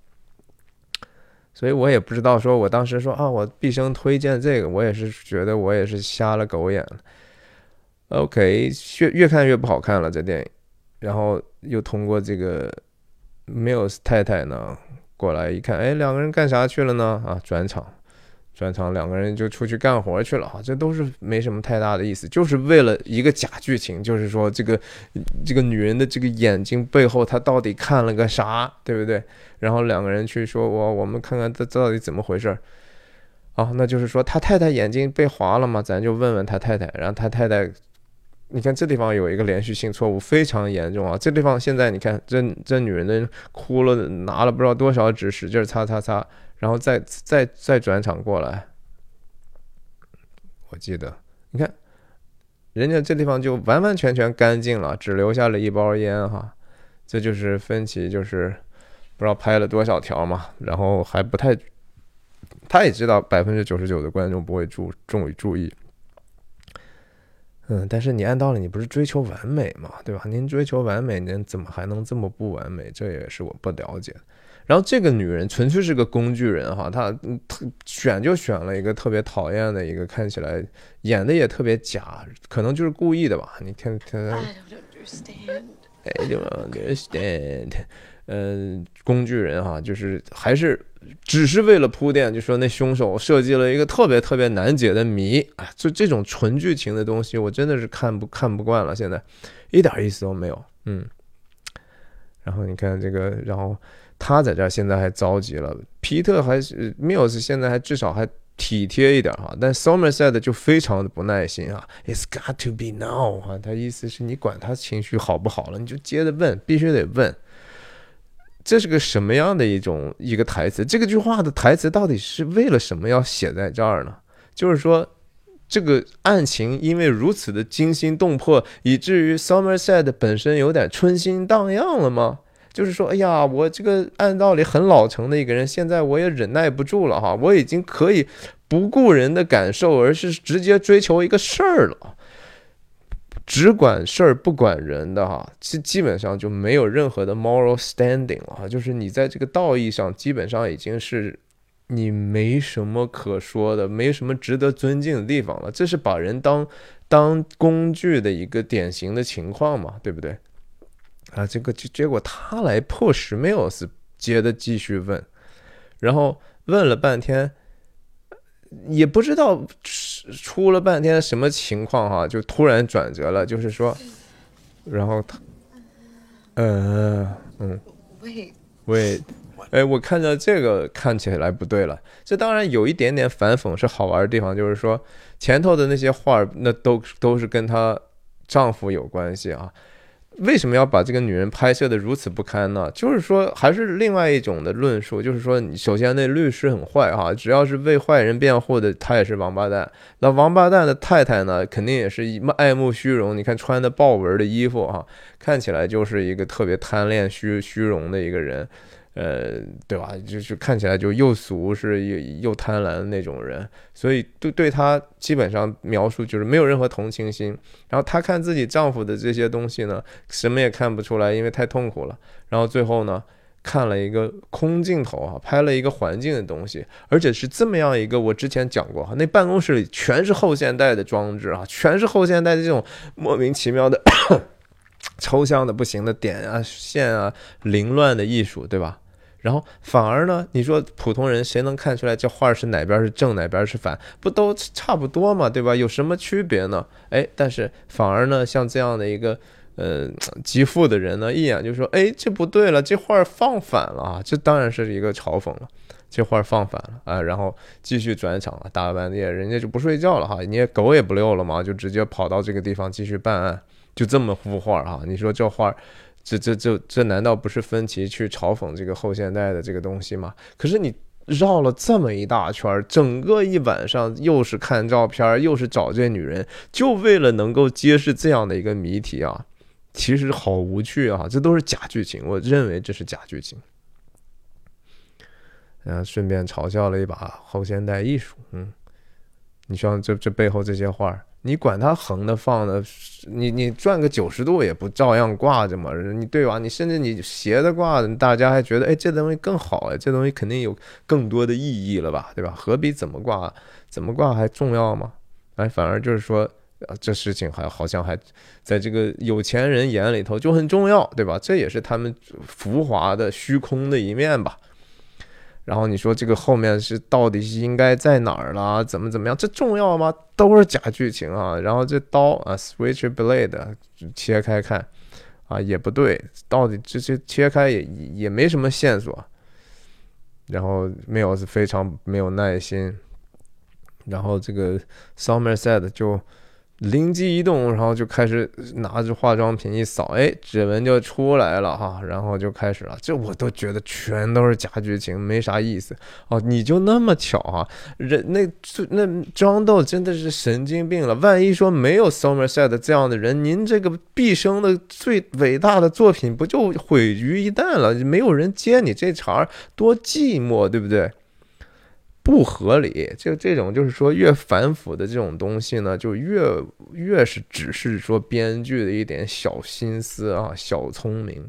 所以我也不知道，说我当时说啊，我毕生推荐这个，我也是觉得我也是瞎了狗眼了。OK，越越看越不好看了这电影，然后又通过这个 Mills 太太呢过来一看，哎，两个人干啥去了呢？啊，转场，转场，两个人就出去干活去了啊，这都是没什么太大的意思，就是为了一个假剧情，就是说这个这个女人的这个眼睛背后，她到底看了个啥，对不对？然后两个人去说，我我们看看这到底怎么回事儿。啊，那就是说他太太眼睛被划了吗？咱就问问他太太，然后他太太。你看这地方有一个连续性错误，非常严重啊！这地方现在你看，这这女人的哭了，拿了不知道多少纸，使劲擦擦擦，然后再再再转场过来。我记得，你看，人家这地方就完完全全干净了，只留下了一包烟哈。这就是分歧，就是不知道拍了多少条嘛，然后还不太，他也知道百分之九十九的观众不会注重于注意。嗯，但是你按道理你不是追求完美嘛，对吧？您追求完美，您怎么还能这么不完美？这也是我不了解。然后这个女人纯粹是个工具人哈，她特选就选了一个特别讨厌的一个，看起来演的也特别假，可能就是故意的吧？你看看，I don't understand，嗯，工具人哈，就是还是。只是为了铺垫，就说那凶手设计了一个特别特别难解的谜，啊，就这种纯剧情的东西，我真的是看不看不惯了。现在一点意思都没有，嗯。然后你看这个，然后他在这儿现在还着急了，皮特还是 Mills 现在还至少还体贴一点哈，但 Somerset 就非常的不耐心啊，It's got to be now 哈，他意思是你管他情绪好不好了，你就接着问，必须得问。这是个什么样的一种一个台词？这个句话的台词到底是为了什么要写在这儿呢？就是说，这个案情因为如此的惊心动魄，以至于 Somerset 本身有点春心荡漾了吗？就是说，哎呀，我这个按道理很老成的一个人，现在我也忍耐不住了哈，我已经可以不顾人的感受，而是直接追求一个事儿了。只管事儿不管人的哈，基基本上就没有任何的 moral standing 了哈，就是你在这个道义上基本上已经是你没什么可说的，没什么值得尊敬的地方了。这是把人当当工具的一个典型的情况嘛，对不对？啊，这个结结果他来迫使 Mills 接着继续问，然后问了半天。也不知道出了半天什么情况哈，就突然转折了，就是说，然后他，呃，嗯，喂喂，哎，我看到这个看起来不对了。这当然有一点点反讽是好玩的地方，就是说前头的那些话那都都是跟她丈夫有关系啊。为什么要把这个女人拍摄的如此不堪呢？就是说，还是另外一种的论述，就是说，首先那律师很坏哈，只要是为坏人辩护的，他也是王八蛋。那王八蛋的太太呢，肯定也是爱慕虚荣。你看穿的豹纹的衣服哈，看起来就是一个特别贪恋虚虚荣的一个人。呃，对吧？就是看起来就又俗是又又贪婪的那种人，所以对对他基本上描述就是没有任何同情心。然后她看自己丈夫的这些东西呢，什么也看不出来，因为太痛苦了。然后最后呢，看了一个空镜头啊，拍了一个环境的东西，而且是这么样一个，我之前讲过哈，那办公室里全是后现代的装置啊，全是后现代的这种莫名其妙的 <coughs> 抽象的不行的点啊线啊凌乱的艺术，对吧？然后反而呢，你说普通人谁能看出来这画是哪边是正哪边是反？不都差不多嘛，对吧？有什么区别呢？哎，但是反而呢，像这样的一个。呃，极富的人呢，一眼就说：“哎，这不对了，这画放反了啊！”这当然是一个嘲讽了，这画放反了啊！然后继续转场了，大半夜人家就不睡觉了哈，你也狗也不遛了嘛，就直接跑到这个地方继续办案，就这么幅画哈。你说这画，这这这这难道不是分歧去嘲讽这个后现代的这个东西吗？可是你绕了这么一大圈，整个一晚上又是看照片，又是找这女人，就为了能够揭示这样的一个谜题啊！其实好无趣啊！这都是假剧情，我认为这是假剧情。嗯，顺便嘲笑了一把后现代艺术。嗯，你像这这背后这些画，你管它横的放的，你你转个九十度也不照样挂着嘛？你对吧？你甚至你斜的挂，大家还觉得哎，这东西更好哎，这东西肯定有更多的意义了吧？对吧？何必怎么挂，怎么挂还重要吗？哎，反而就是说。啊，这事情还好像还在这个有钱人眼里头就很重要，对吧？这也是他们浮华的虚空的一面吧。然后你说这个后面是到底是应该在哪儿啦？怎么怎么样？这重要吗？都是假剧情啊。然后这刀啊，switch blade 切开看啊，也不对，到底这些切开也也没什么线索。然后没有是非常没有耐心。然后这个 Somerset 就。灵机一动，然后就开始拿着化妆品一扫，哎，指纹就出来了哈，然后就开始了。这我都觉得全都是假剧情，没啥意思哦。你就那么巧啊？人那那张豆真的是神经病了。万一说没有 Somerset 这样的人，您这个毕生的最伟大的作品不就毁于一旦了？没有人接你这茬，多寂寞，对不对？不合理，就这种就是说越反腐的这种东西呢，就越越是只是说编剧的一点小心思啊，小聪明。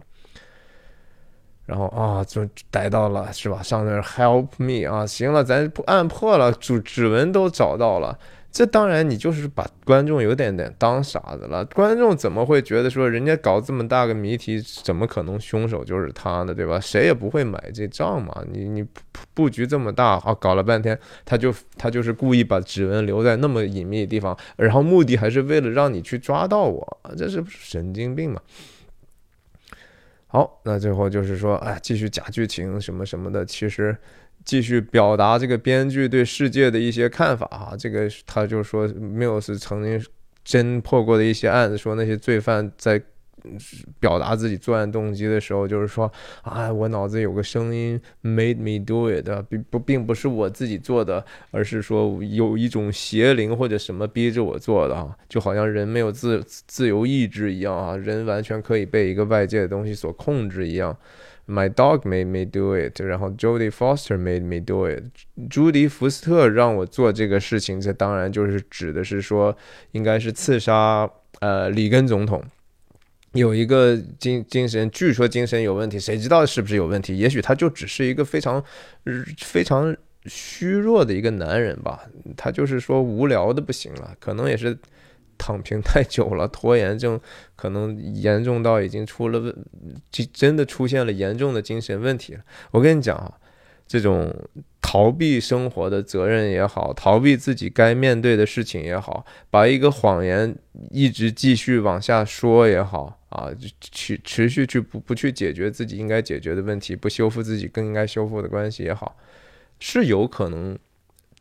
然后啊，就逮到了是吧？上那 help me 啊，行了，咱不案破了，指指纹都找到了。这当然，你就是把观众有点点当傻子了。观众怎么会觉得说，人家搞这么大个谜题，怎么可能凶手就是他呢？对吧？谁也不会买这账嘛。你你布局这么大啊，搞了半天，他就他就是故意把指纹留在那么隐秘的地方，然后目的还是为了让你去抓到我，这是神经病嘛？好，那最后就是说，哎，继续假剧情什么什么的，其实。继续表达这个编剧对世界的一些看法哈，这个他就说，Mills 曾经侦破过的一些案子，说那些罪犯在表达自己作案动机的时候，就是说啊，我脑子有个声音 made me do it，并不并不是我自己做的，而是说有一种邪灵或者什么逼着我做的啊，就好像人没有自自由意志一样啊，人完全可以被一个外界的东西所控制一样。My dog made me do it，然后 Jodie Foster made me do it。朱迪福斯特让我做这个事情，这当然就是指的是说，应该是刺杀呃里根总统。有一个精精神，据说精神有问题，谁知道是不是有问题？也许他就只是一个非常非常虚弱的一个男人吧。他就是说无聊的不行了，可能也是。躺平太久了，<laughs> 拖延症可能严重到已经出了问，就真的出现了严重的精神问题了。我跟你讲啊，这种逃避生活的责任也好，逃避自己该面对的事情也好，把一个谎言一直继续往下说也好啊，去持续去不不去解决自己应该解决的问题，不修复自己更应该修复的关系也好，是有可能。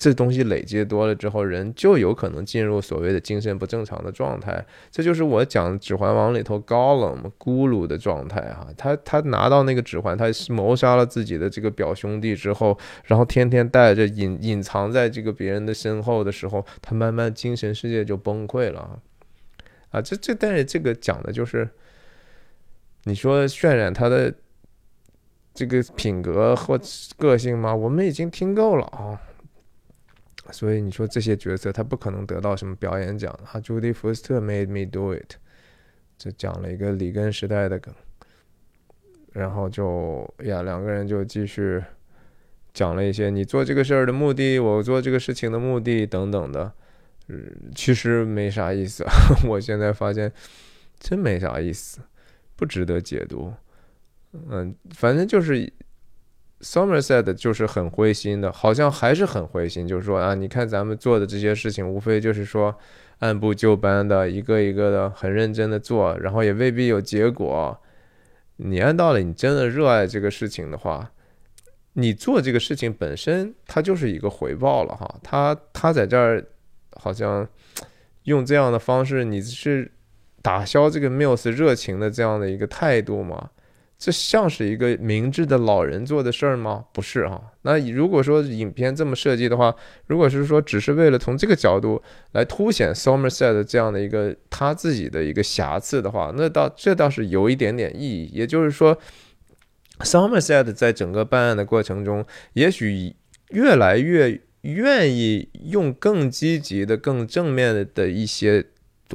这东西累积多了之后，人就有可能进入所谓的精神不正常的状态。这就是我讲《指环王》里头高冷咕噜的状态哈。他他拿到那个指环，他谋杀了自己的这个表兄弟之后，然后天天带着隐隐藏在这个别人的身后的时候，他慢慢精神世界就崩溃了啊！这这但是这个讲的就是，你说渲染他的这个品格或个性吗？我们已经听够了啊！所以你说这些角色他不可能得到什么表演奖啊？朱迪福斯特 made me do it，就讲了一个里根时代的梗。然后就呀，两个人就继续讲了一些你做这个事儿的目的，我做这个事情的目的等等的，嗯，其实没啥意思。<laughs> 我现在发现真没啥意思，不值得解读。嗯，反正就是 Somerset 就是很灰心的，好像还是很灰心，就是说啊，你看咱们做的这些事情，无非就是说按部就班的，一个一个的很认真的做，然后也未必有结果。你按道理，你真的热爱这个事情的话，你做这个事情本身，它就是一个回报了哈。他他在这儿好像用这样的方式，你是打消这个 Mills 热情的这样的一个态度吗？这像是一个明智的老人做的事儿吗？不是哈。那如果说影片这么设计的话，如果是说只是为了从这个角度来凸显 Somerset 这样的一个他自己的一个瑕疵的话，那倒这倒是有一点点意义。也就是说，Somerset 在整个办案的过程中，也许越来越愿意用更积极的、更正面的一些。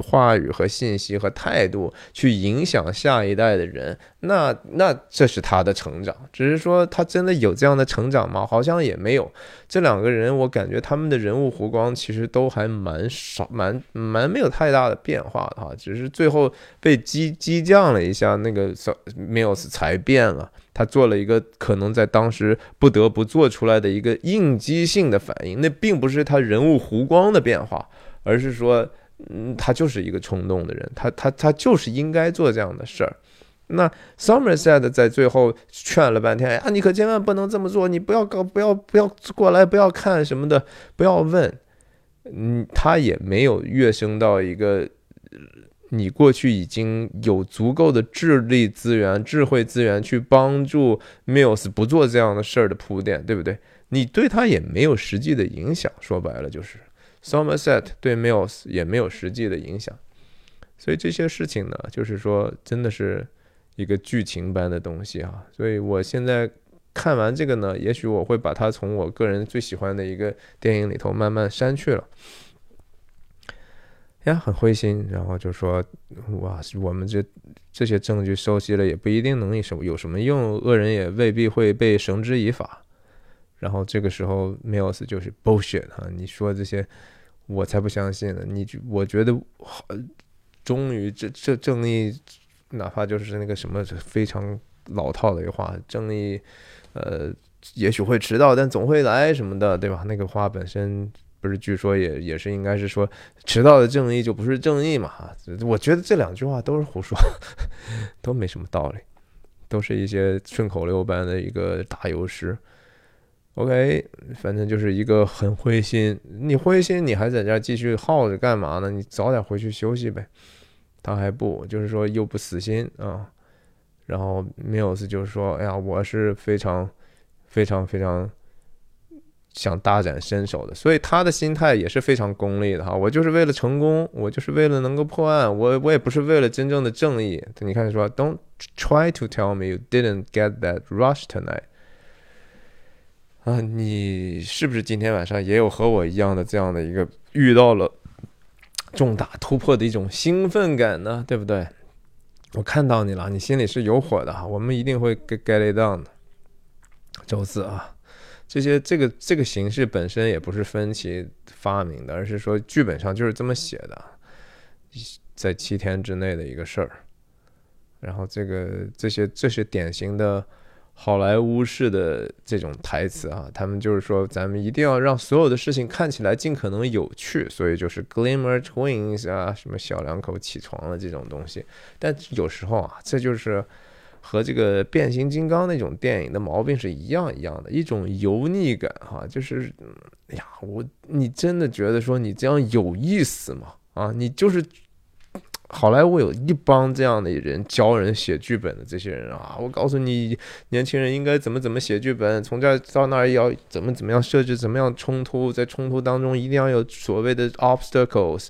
话语和信息和态度去影响下一代的人，那那这是他的成长。只是说他真的有这样的成长吗？好像也没有。这两个人，我感觉他们的人物弧光其实都还蛮少，蛮蛮没有太大的变化的哈。只是最后被激激将了一下，那个 Mills 才变了。他做了一个可能在当时不得不做出来的一个应激性的反应，那并不是他人物弧光的变化，而是说。嗯，他就是一个冲动的人，他他他就是应该做这样的事儿。那 Somerset 在最后劝了半天，啊，你可千万不能这么做，你不要搞，不要不要过来，不要看什么的，不要问。嗯，他也没有跃升到一个你过去已经有足够的智力资源、智慧资源去帮助 Mills 不做这样的事儿的铺垫，对不对？你对他也没有实际的影响，说白了就是。Somerset 对 Mills 也没有实际的影响，所以这些事情呢，就是说，真的是一个剧情般的东西啊。所以我现在看完这个呢，也许我会把它从我个人最喜欢的一个电影里头慢慢删去了。呀，很灰心，然后就说，哇，我们这这些证据收集了，也不一定能有什么有什么用，恶人也未必会被绳之以法。然后这个时候，Mills 就是 bullshit 哈，你说这些。我才不相信呢！你我觉得好，终于这这正义，哪怕就是那个什么非常老套的一个话，正义，呃，也许会迟到，但总会来什么的，对吧？那个话本身不是，据说也也是应该是说，迟到的正义就不是正义嘛？我觉得这两句话都是胡说，<laughs> 都没什么道理，都是一些顺口溜般的一个打油诗。OK，反正就是一个很灰心。你灰心，你还在这儿继续耗着干嘛呢？你早点回去休息呗。他还不，就是说又不死心啊。然后 Mills 就是说：“哎呀，我是非常、非常、非常想大展身手的。”所以他的心态也是非常功利的哈。我就是为了成功，我就是为了能够破案，我我也不是为了真正的正义。你看说，Don't try to tell me you didn't get that rush tonight。啊，你是不是今天晚上也有和我一样的这样的一个遇到了重大突破的一种兴奋感呢？对不对？我看到你了，你心里是有火的。我们一定会 get get it down 的。周四啊，这些这个这个形式本身也不是分歧发明的，而是说剧本上就是这么写的，在七天之内的一个事儿。然后这个这些这是典型的。好莱坞式的这种台词啊，他们就是说，咱们一定要让所有的事情看起来尽可能有趣，所以就是 Glimmer Twins 啊，什么小两口起床了这种东西。但有时候啊，这就是和这个变形金刚那种电影的毛病是一样一样的，一种油腻感哈，就是，哎呀，我你真的觉得说你这样有意思吗？啊，你就是。好莱坞有一帮这样的人教人写剧本的这些人啊，我告诉你，年轻人应该怎么怎么写剧本，从这儿到那儿要怎么怎么样设置，怎么样冲突，在冲突当中一定要有所谓的 obstacles，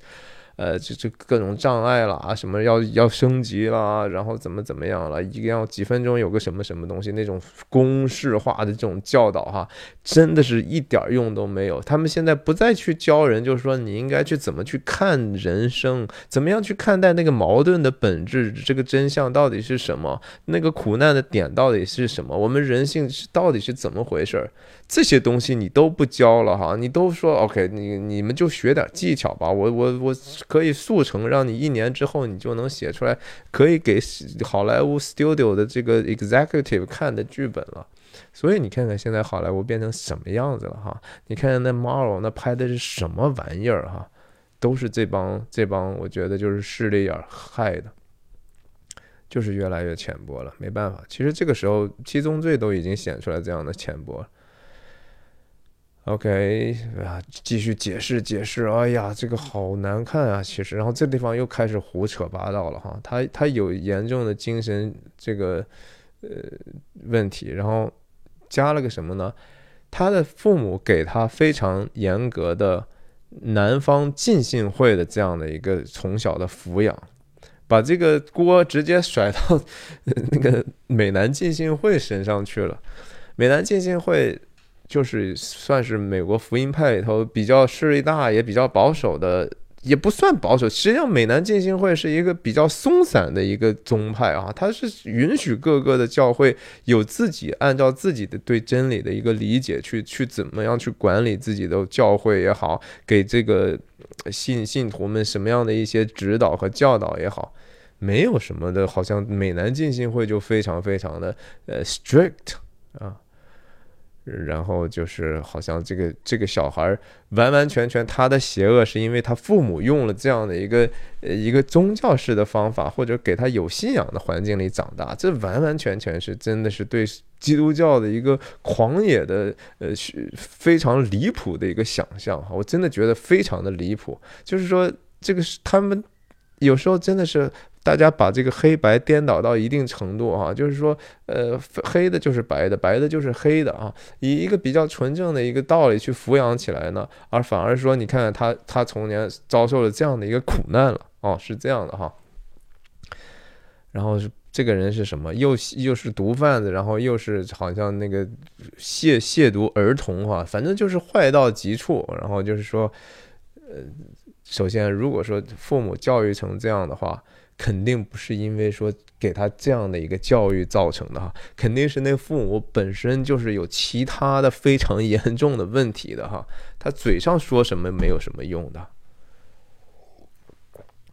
呃，这这各种障碍啦，什么要要升级啦，然后怎么怎么样了，一定要几分钟有个什么什么东西，那种公式化的这种教导哈，真的是一点用都没有。他们现在不再去教人，就是说你应该去怎么去看人生，怎么样去看待那个矛盾的本质，这个真相到底是什么，那个苦难的点到底是什么，我们人性到底是怎么回事儿？这些东西你都不教了哈，你都说 OK，你你们就学点技巧吧，我我我可以速成，让你一年之后你就能写出来，可以给好莱坞 studio 的这个 executive 看的剧本了。所以你看看现在好莱坞变成什么样子了哈？你看看那 Marvel 那拍的是什么玩意儿哈？都是这帮这帮，我觉得就是势利眼害的，就是越来越浅薄了。没办法，其实这个时候七宗罪都已经显出来这样的浅薄了。OK 啊，继续解释解释。哎呀，这个好难看啊！其实，然后这地方又开始胡扯八道了哈。他他有严重的精神这个呃问题，然后加了个什么呢？他的父母给他非常严格的南方浸信会的这样的一个从小的抚养，把这个锅直接甩到那个美南浸信会身上去了。美南浸信会。就是算是美国福音派里头比较势力大也比较保守的，也不算保守。实际上，美南浸信会是一个比较松散的一个宗派啊，它是允许各个的教会有自己按照自己的对真理的一个理解去去怎么样去管理自己的教会也好，给这个信信徒们什么样的一些指导和教导也好，没有什么的，好像美南浸信会就非常非常的呃 strict 啊。然后就是好像这个这个小孩完完全全他的邪恶是因为他父母用了这样的一个呃一个宗教式的方法，或者给他有信仰的环境里长大，这完完全全是真的是对基督教的一个狂野的呃非常离谱的一个想象哈，我真的觉得非常的离谱，就是说这个是他们有时候真的是。大家把这个黑白颠倒到一定程度啊，就是说，呃，黑的就是白的，白的就是黑的啊，以一个比较纯正的一个道理去抚养起来呢，而反而说，你看看他他从年遭受了这样的一个苦难了哦，是这样的哈。然后是这个人是什么？又又是毒贩子，然后又是好像那个亵亵渎儿童哈，反正就是坏到极处。然后就是说，呃，首先如果说父母教育成这样的话。肯定不是因为说给他这样的一个教育造成的哈，肯定是那父母本身就是有其他的非常严重的问题的哈，他嘴上说什么没有什么用的。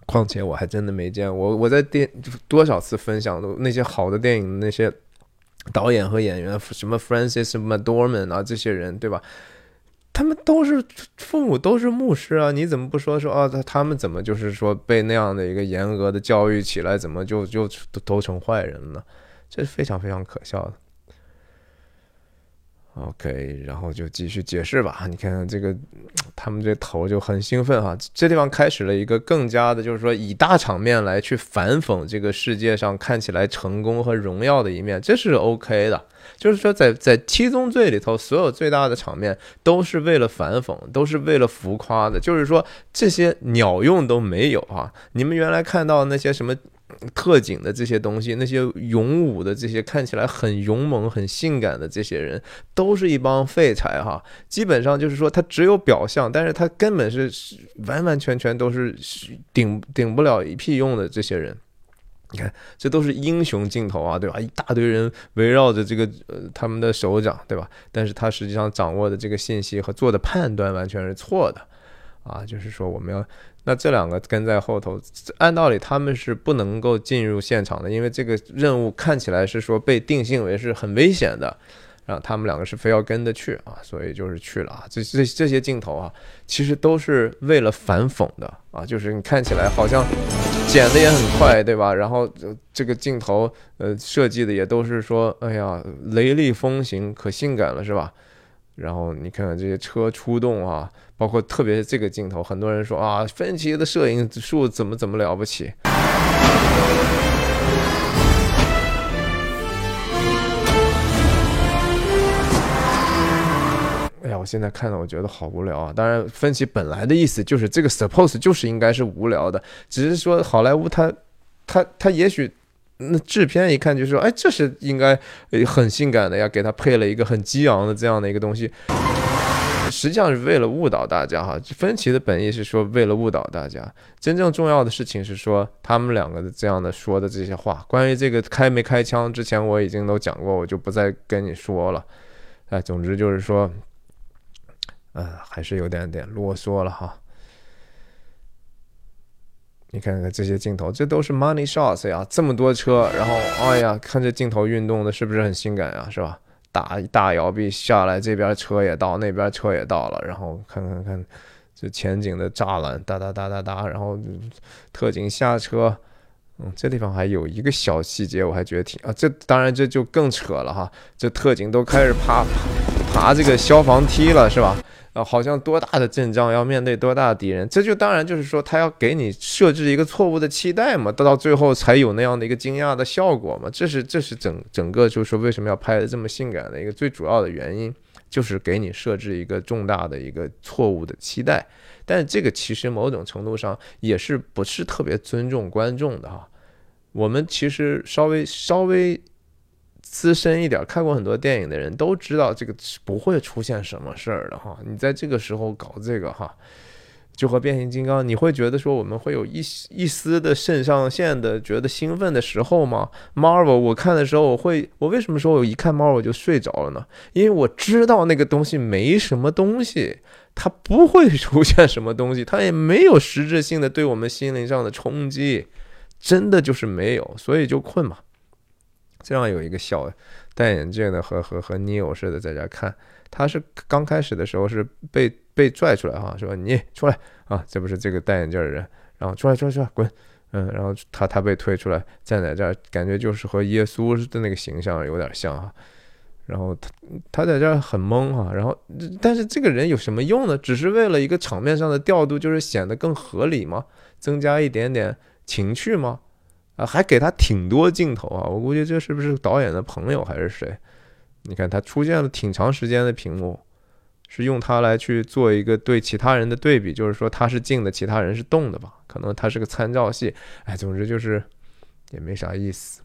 况且我还真的没见我我在电多少次分享的那些好的电影那些导演和演员，什么 Francis McDormand 啊这些人对吧？他们都是父母，都是牧师啊！你怎么不说说啊？他他们怎么就是说被那样的一个严格的教育起来，怎么就就都都成坏人了？这是非常非常可笑的。OK，然后就继续解释吧。你看看这个，他们这头就很兴奋哈。这地方开始了一个更加的，就是说以大场面来去反讽这个世界上看起来成功和荣耀的一面，这是 OK 的。就是说，在在七宗罪里头，所有最大的场面都是为了反讽，都是为了浮夸的。就是说，这些鸟用都没有啊！你们原来看到那些什么？特警的这些东西，那些勇武的这些看起来很勇猛、很性感的这些人，都是一帮废柴哈。基本上就是说，他只有表象，但是他根本是完完全全都是顶顶不了一屁用的这些人。你看，这都是英雄镜头啊，对吧？一大堆人围绕着这个呃他们的首长，对吧？但是他实际上掌握的这个信息和做的判断完全是错的啊，就是说我们要。那这两个跟在后头，按道理他们是不能够进入现场的，因为这个任务看起来是说被定性为是很危险的，然后他们两个是非要跟着去啊，所以就是去了啊。这这这些镜头啊，其实都是为了反讽的啊，就是你看起来好像剪的也很快，对吧？然后这个镜头呃设计的也都是说，哎呀，雷厉风行，可性感了，是吧？然后你看看这些车出动啊。包括特别是这个镜头，很多人说啊，芬奇的摄影术怎么怎么了不起？哎呀，我现在看到我觉得好无聊啊。当然，芬奇本来的意思就是这个 suppose 就是应该是无聊的，只是说好莱坞他他他也许那制片一看就说，哎，这是应该很性感的呀，给他配了一个很激昂的这样的一个东西。实际上是为了误导大家哈，分歧的本意是说为了误导大家。真正重要的事情是说他们两个的这样的说的这些话。关于这个开没开枪之前我已经都讲过，我就不再跟你说了。哎，总之就是说，嗯，还是有点点啰嗦了哈。你看看这些镜头，这都是 money shots 呀，这么多车，然后哎呀，看这镜头运动的是不是很性感呀，是吧？大大摇臂下来，这边车也到，那边车也到了，然后看看看，这前景的栅栏哒哒哒哒哒，然后特警下车，嗯，这地方还有一个小细节，我还觉得挺啊，这当然这就更扯了哈，这特警都开始爬爬这个消防梯了，是吧？啊，好像多大的阵仗要面对多大的敌人，这就当然就是说他要给你设置一个错误的期待嘛，到到最后才有那样的一个惊讶的效果嘛。这是这是整整个就是说为什么要拍的这么性感的一个最主要的原因，就是给你设置一个重大的一个错误的期待。但这个其实某种程度上也是不是特别尊重观众的哈。我们其实稍微稍微。资深一点看过很多电影的人都知道，这个不会出现什么事儿的哈。你在这个时候搞这个哈，就和变形金刚，你会觉得说我们会有一一丝的肾上腺的觉得兴奋的时候吗？Marvel，我看的时候，我会，我为什么说我一看 Marvel 就睡着了呢？因为我知道那个东西没什么东西，它不会 <laughs> 出现什么东西，它也没有实质性的对我们心灵上的冲击，真的就是没有，所以就困嘛。这样有一个小戴眼镜的和和和 Neo 似的在这看，他是刚开始的时候是被被拽出来哈，说你出来啊，这不是这个戴眼镜的人，然后出来出来出来滚，嗯，然后他他被推出来站在这儿，感觉就是和耶稣的那个形象有点像哈，然后他他在这儿很懵哈，然后但是这个人有什么用呢？只是为了一个场面上的调度，就是显得更合理吗？增加一点点情趣吗？啊，还给他挺多镜头啊！我估计这是不是导演的朋友还是谁？你看他出现了挺长时间的屏幕，是用它来去做一个对其他人的对比，就是说他是静的，其他人是动的吧？可能他是个参照系。哎，总之就是也没啥意思。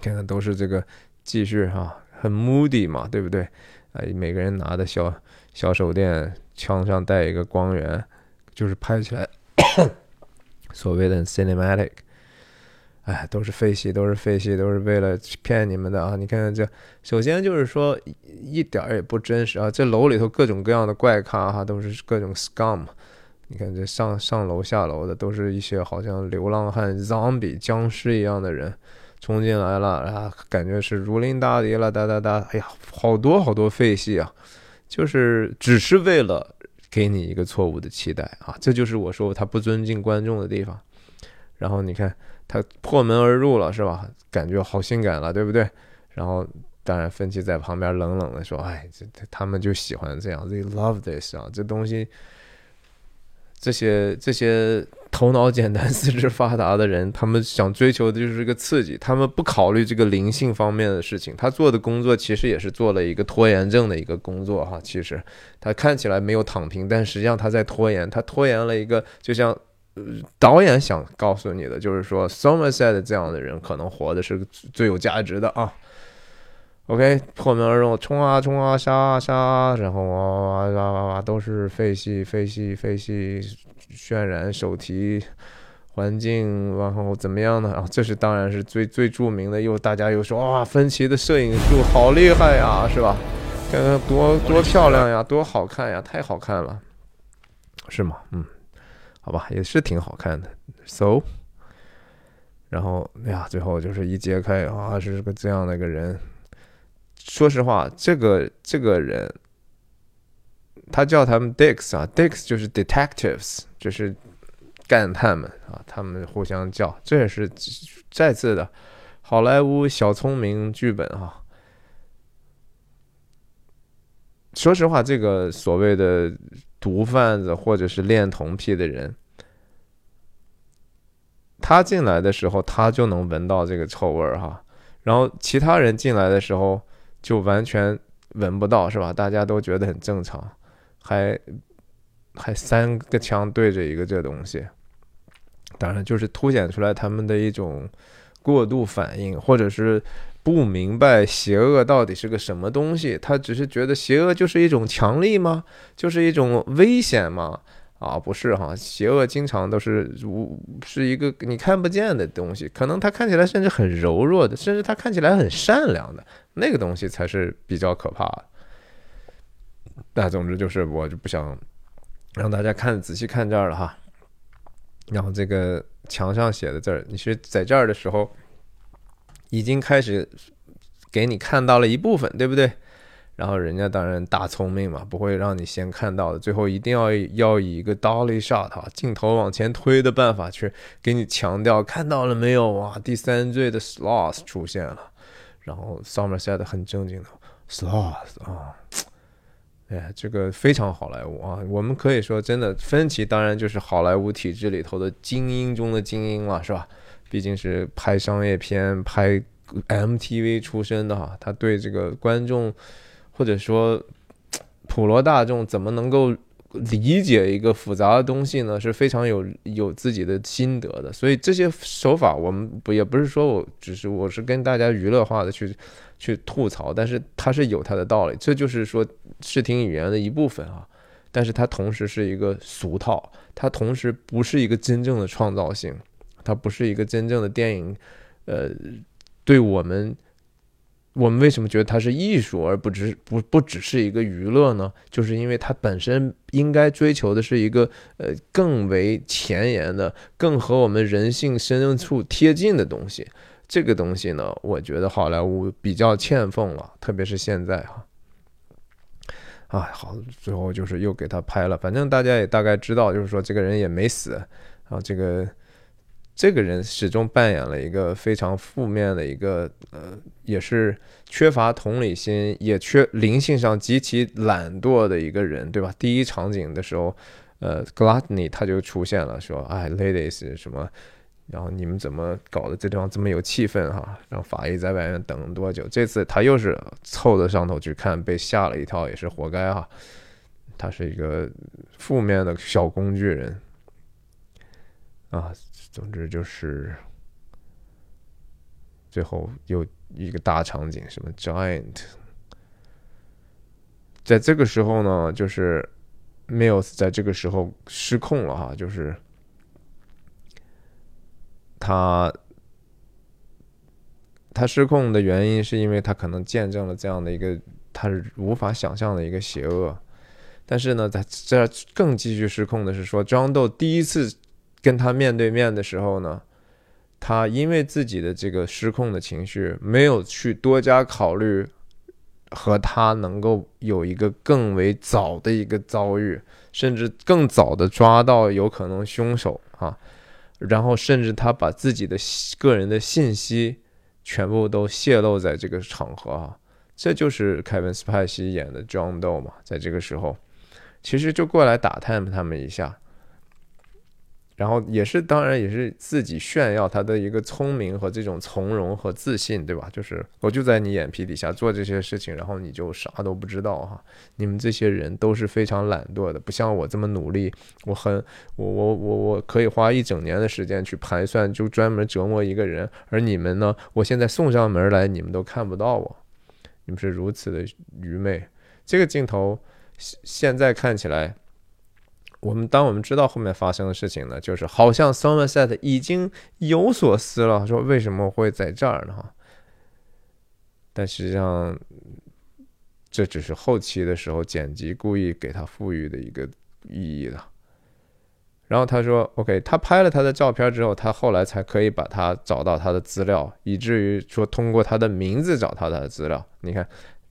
看看都是这个继续哈，很 moody 嘛，对不对？哎，每个人拿的小小手电，枪上带一个光源，就是拍起来 <coughs> 所谓的 cinematic。哎，都是废戏，都是废戏，都是为了骗你们的啊！你看看这，首先就是说一点也不真实啊！这楼里头各种各样的怪咖哈，都是各种 scum。你看这上上楼下楼的，都是一些好像流浪汉、zombie、僵尸一样的人冲进来了啊，感觉是如临大敌了，哒哒哒！哎呀，好多好多废戏啊，就是只是为了给你一个错误的期待啊！这就是我说他不尊敬观众的地方。然后你看。他破门而入了，是吧？感觉好性感了，对不对？然后，当然，芬奇在旁边冷冷的说：“哎，这他们就喜欢这样，they love this 啊，这东西，这些这些头脑简单、四肢发达的人，他们想追求的就是个刺激，他们不考虑这个灵性方面的事情。他做的工作其实也是做了一个拖延症的一个工作，哈。其实他看起来没有躺平，但实际上他在拖延，他拖延了一个，就像。”导演想告诉你的就是说，Somerset 这样的人可能活的是最有价值的啊。OK，破门而入，冲啊冲啊，杀啊杀，然后哇哇哇哇哇，都是废戏废戏废戏，渲染手提环境，然后怎么样呢？啊，这是当然是最最著名的，又大家又说哇，芬奇的摄影术好厉害呀，是吧？看看多多漂亮呀，多好看呀，太好看了，是吗？嗯。好吧，也是挺好看的。So，然后哎呀，最后就是一揭开啊，是个这样的一个人。说实话，这个这个人，他叫他们 Dicks 啊，Dicks 就是 detectives，就是干探们啊，他们互相叫。这也是再次的好莱坞小聪明剧本啊。说实话，这个所谓的。毒贩子或者是恋童癖的人，他进来的时候，他就能闻到这个臭味儿哈。然后其他人进来的时候，就完全闻不到是吧？大家都觉得很正常，还还三个枪对着一个这东西，当然就是凸显出来他们的一种过度反应，或者是不明白邪恶到底是个什么东西。他只是觉得邪恶就是一种强力吗？就是一种危险吗？啊，不是哈，邪恶经常都是无是一个你看不见的东西，可能它看起来甚至很柔弱的，甚至它看起来很善良的那个东西才是比较可怕的。那总之就是，我就不想让大家看仔细看这儿了哈。然后这个墙上写的字儿，你是在这儿的时候已经开始给你看到了一部分，对不对？然后人家当然大聪明嘛，不会让你先看到的，最后一定要要以一个 dolly shot 哈，镜头往前推的办法去给你强调，看到了没有啊？第三罪的 sloth 出现了，然后 Somerset 很正经的 sloth 啊，哎，这个非常好莱坞啊，我们可以说真的，芬奇当然就是好莱坞体制里头的精英中的精英了，是吧？毕竟是拍商业片、拍 MTV 出身的哈，他对这个观众。或者说，普罗大众怎么能够理解一个复杂的东西呢？是非常有有自己的心得的。所以这些手法，我们不也不是说我只是我是跟大家娱乐化的去去吐槽，但是它是有它的道理。这就是说视听语言的一部分啊，但是它同时是一个俗套，它同时不是一个真正的创造性，它不是一个真正的电影。呃，对我们。我们为什么觉得它是艺术，而不只不不只是一个娱乐呢？就是因为它本身应该追求的是一个呃更为前沿的、更和我们人性深处贴近的东西。这个东西呢，我觉得好莱坞比较欠奉了，特别是现在哈。啊，好，最后就是又给他拍了，反正大家也大概知道，就是说这个人也没死啊，这个。这个人始终扮演了一个非常负面的一个，呃，也是缺乏同理心，也缺灵性上极其懒惰的一个人，对吧？第一场景的时候，呃，Gluttony 他就出现了，说：“哎，Ladies 什么，然后你们怎么搞得这地方这么有气氛哈？让法医在外面等多久？这次他又是凑到上头去看，被吓了一跳，也是活该哈。他是一个负面的小工具人啊。”总之就是，最后有一个大场景，什么 giant，在这个时候呢，就是 Mills 在这个时候失控了哈，就是他他失控的原因是因为他可能见证了这样的一个他是无法想象的一个邪恶，但是呢，在这更继续失控的是说，张豆第一次。跟他面对面的时候呢，他因为自己的这个失控的情绪，没有去多加考虑和他能够有一个更为早的一个遭遇，甚至更早的抓到有可能凶手啊，然后甚至他把自己的个人的信息全部都泄露在这个场合啊，这就是凯文·斯派西演的 John Doe 嘛，在这个时候，其实就过来打探他们一下。然后也是，当然也是自己炫耀他的一个聪明和这种从容和自信，对吧？就是我就在你眼皮底下做这些事情，然后你就啥都不知道哈。你们这些人都是非常懒惰的，不像我这么努力。我很，我我我我可以花一整年的时间去盘算，就专门折磨一个人。而你们呢？我现在送上门来，你们都看不到我。你们是如此的愚昧。这个镜头现现在看起来。我们当我们知道后面发生的事情呢，就是好像 Somerset 已经有所思了，说为什么会在这儿呢？但实际上这只是后期的时候剪辑故意给他赋予的一个意义的。然后他说：“OK，他拍了他的照片之后，他后来才可以把他找到他的资料，以至于说通过他的名字找到他的资料。你看，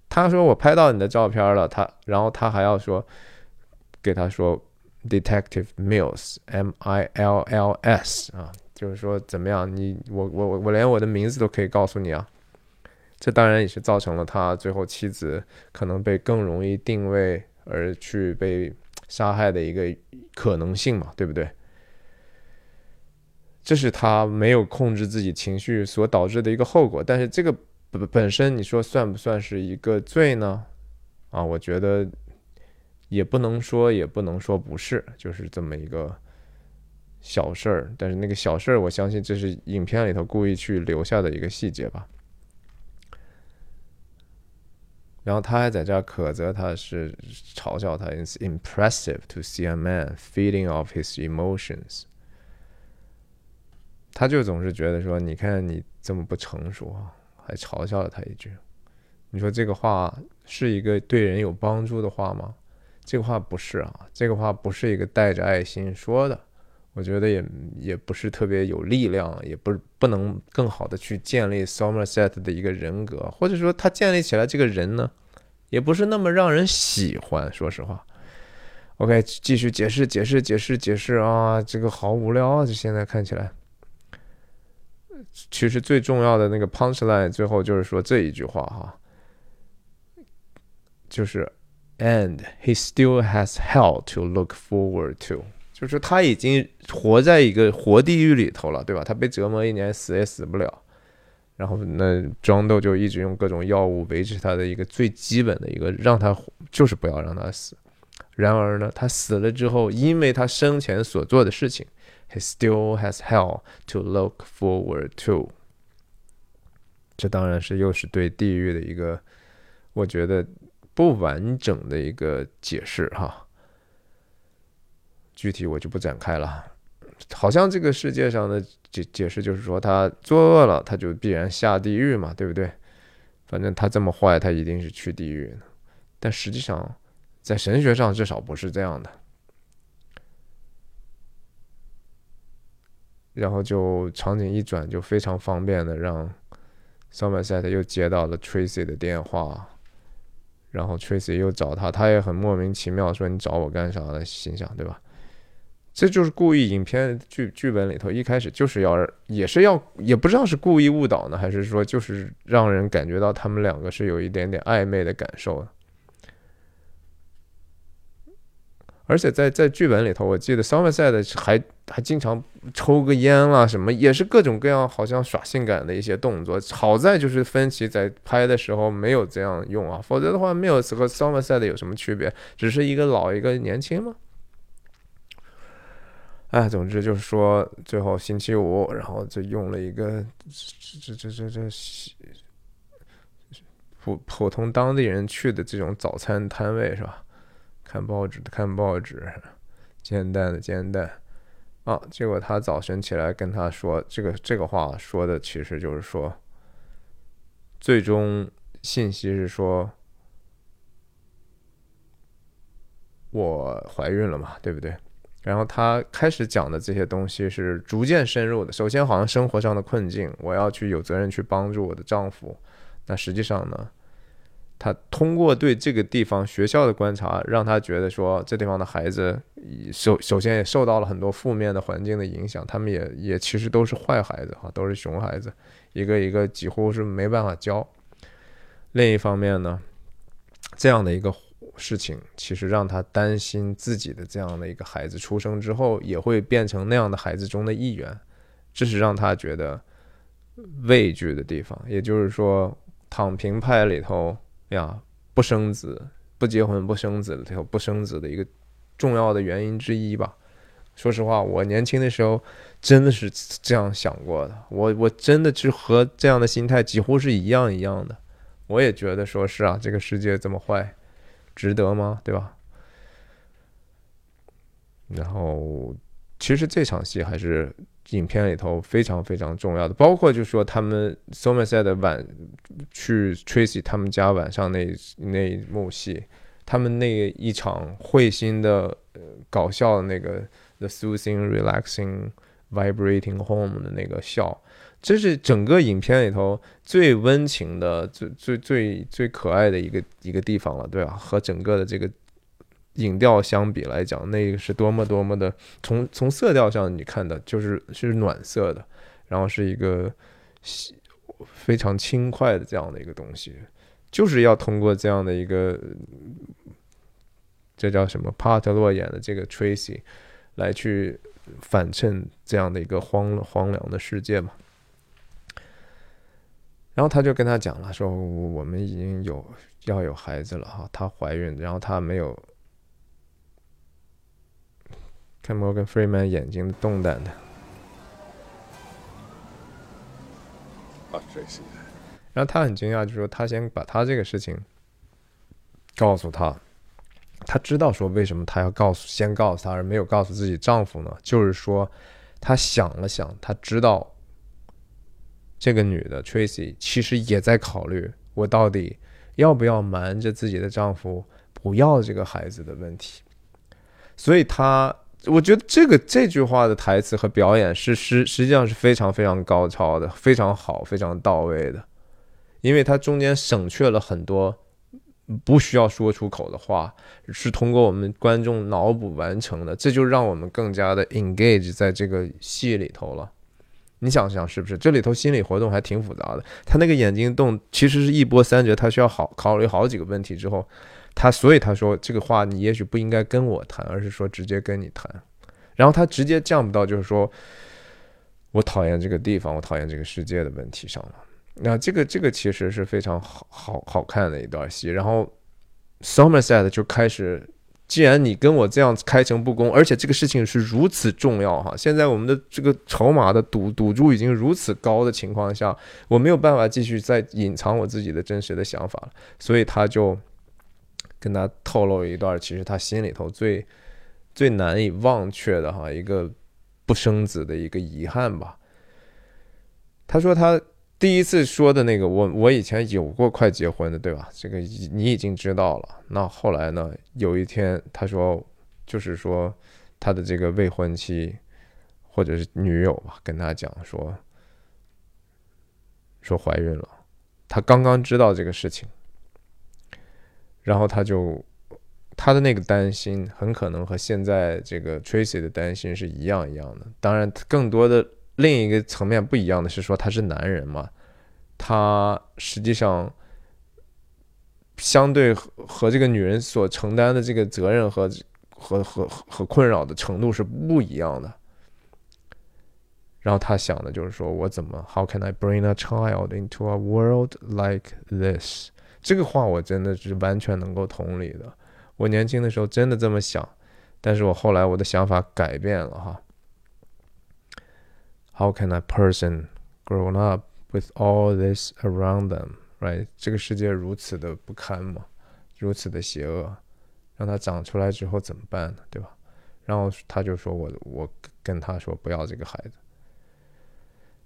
他说我拍到你的照片了，他然后他还要说给他说。” Detective Mills，M I L L S 啊，就是说怎么样？你我我我我连我的名字都可以告诉你啊！这当然也是造成了他最后妻子可能被更容易定位而去被杀害的一个可能性嘛，对不对？这是他没有控制自己情绪所导致的一个后果。但是这个本本身，你说算不算是一个罪呢？啊，我觉得也不能说，也不能说不是，就是这么一个小事儿。但是那个小事儿，我相信这是影片里头故意去留下的一个细节吧。然后他还在这儿苛责他，是嘲笑他，It's impressive to see a man feeding off his emotions。他就总是觉得说，你看你这么不成熟，还嘲笑了他一句。你说这个话是一个对人有帮助的话吗？这个话不是啊，这个话不是一个带着爱心说的。我觉得也也不是特别有力量，也不不能更好的去建立 Somerset 的一个人格，或者说他建立起来这个人呢，也不是那么让人喜欢。说实话，OK，继续解释解释解释解释啊，这个好无聊啊！这现在看起来，其实最重要的那个 punchline 最后就是说这一句话哈，就是，and he still has hell to look forward to。就是他已经活在一个活地狱里头了，对吧？他被折磨一年，死也死不了。然后那庄豆就一直用各种药物维持他的一个最基本的一个，让他就是不要让他死。然而呢，他死了之后，因为他生前所做的事情，he still has hell to look forward to。这当然是又是对地狱的一个，我觉得不完整的一个解释哈。具体我就不展开了，好像这个世界上的解解释就是说，他作恶了，他就必然下地狱嘛，对不对？反正他这么坏，他一定是去地狱。但实际上，在神学上至少不是这样的。然后就场景一转，就非常方便的让 Somerset 又接到了 Tracy 的电话，然后 Tracy 又找他，他也很莫名其妙说：“你找我干啥的？”心想，对吧？这就是故意，影片剧剧本里头一开始就是要，也是要，也不知道是故意误导呢，还是说就是让人感觉到他们两个是有一点点暧昧的感受。而且在在剧本里头，我记得 Somerset 还还经常抽个烟啦，什么也是各种各样，好像耍性感的一些动作。好在就是芬奇在拍的时候没有这样用啊，否则的话没有和 Somerset 有什么区别，只是一个老一个年轻吗？哎，总之就是说，最后星期五，然后就用了一个这这这这这普普通当地人去的这种早餐摊位是吧？看报纸的看报纸，煎蛋的煎蛋，啊，结果他早晨起来跟他说这个这个话说的，其实就是说，最终信息是说，我怀孕了嘛，对不对？然后他开始讲的这些东西是逐渐深入的。首先，好像生活上的困境，我要去有责任去帮助我的丈夫。那实际上呢，他通过对这个地方学校的观察，让他觉得说，这地方的孩子首首先也受到了很多负面的环境的影响，他们也也其实都是坏孩子哈，都是熊孩子，一个一个几乎是没办法教。另一方面呢，这样的一个。事情其实让他担心自己的这样的一个孩子出生之后也会变成那样的孩子中的一员，这是让他觉得畏惧的地方。也就是说，躺平派里头呀，不生子、不结婚、不生子里头不生子的一个重要的原因之一吧。说实话，我年轻的时候真的是这样想过的。我我真的是和这样的心态几乎是一样一样的。我也觉得说是啊，这个世界这么坏。值得吗？对吧？然后，其实这场戏还是影片里头非常非常重要的，包括就是说他们 Somerset 晚去 Tracy 他们家晚上那那一幕戏，他们那一场会心的搞笑的那个 The soothing, relaxing, vibrating home 的那个笑。这是整个影片里头最温情的、最最最最可爱的一个一个地方了，对吧？和整个的这个影调相比来讲，那个是多么多么的，从从色调上你看的，就是是暖色的，然后是一个非常轻快的这样的一个东西，就是要通过这样的一个，这叫什么？帕特洛演的这个 Tracy 来去反衬这样的一个荒荒凉的世界嘛。然后他就跟他讲了，说我们已经有要有孩子了哈，她怀孕，然后她没有。看摩根·弗里曼眼睛动弹的。然后他很惊讶，就说他先把他这个事情告诉他，他知道说为什么他要告诉先告诉他，而没有告诉自己丈夫呢？就是说他想了想，他知道这个女的 Tracy 其实也在考虑我到底要不要瞒着自己的丈夫不要这个孩子的问题，所以他。我觉得这个这句话的台词和表演是实实际上是非常非常高超的，非常好，非常到位的，因为它中间省去了很多不需要说出口的话，是通过我们观众脑补完成的，这就让我们更加的 engage 在这个戏里头了。你想想是不是？这里头心理活动还挺复杂的。他那个眼睛动其实是一波三折，他需要好考虑好几个问题之后。他所以他说这个话你也许不应该跟我谈，而是说直接跟你谈。然后他直接降不到就是说我讨厌这个地方，我讨厌这个世界的问题上了。那这个这个其实是非常好好好看的一段戏。然后 Somerset 就开始，既然你跟我这样开诚布公，而且这个事情是如此重要哈，现在我们的这个筹码的赌赌注已经如此高的情况下，我没有办法继续再隐藏我自己的真实的想法了，所以他就。跟他透露一段，其实他心里头最最难以忘却的哈一个不生子的一个遗憾吧。他说他第一次说的那个，我我以前有过快结婚的，对吧？这个你已经知道了。那后来呢？有一天他说，就是说他的这个未婚妻或者是女友吧，跟他讲说说怀孕了，他刚刚知道这个事情。然后他就，他的那个担心很可能和现在这个 Tracy 的担心是一样一样的。当然，更多的另一个层面不一样的是说他是男人嘛，他实际上相对和和这个女人所承担的这个责任和和和和困扰的程度是不一样的。然后他想的就是说我怎么 How can I bring a child into a world like this？这个话我真的是完全能够同理的。我年轻的时候真的这么想，但是我后来我的想法改变了哈。How can a person grow up with all this around them, right？这个世界如此的不堪嘛，如此的邪恶，让他长出来之后怎么办呢？对吧？然后他就说我我跟他说不要这个孩子，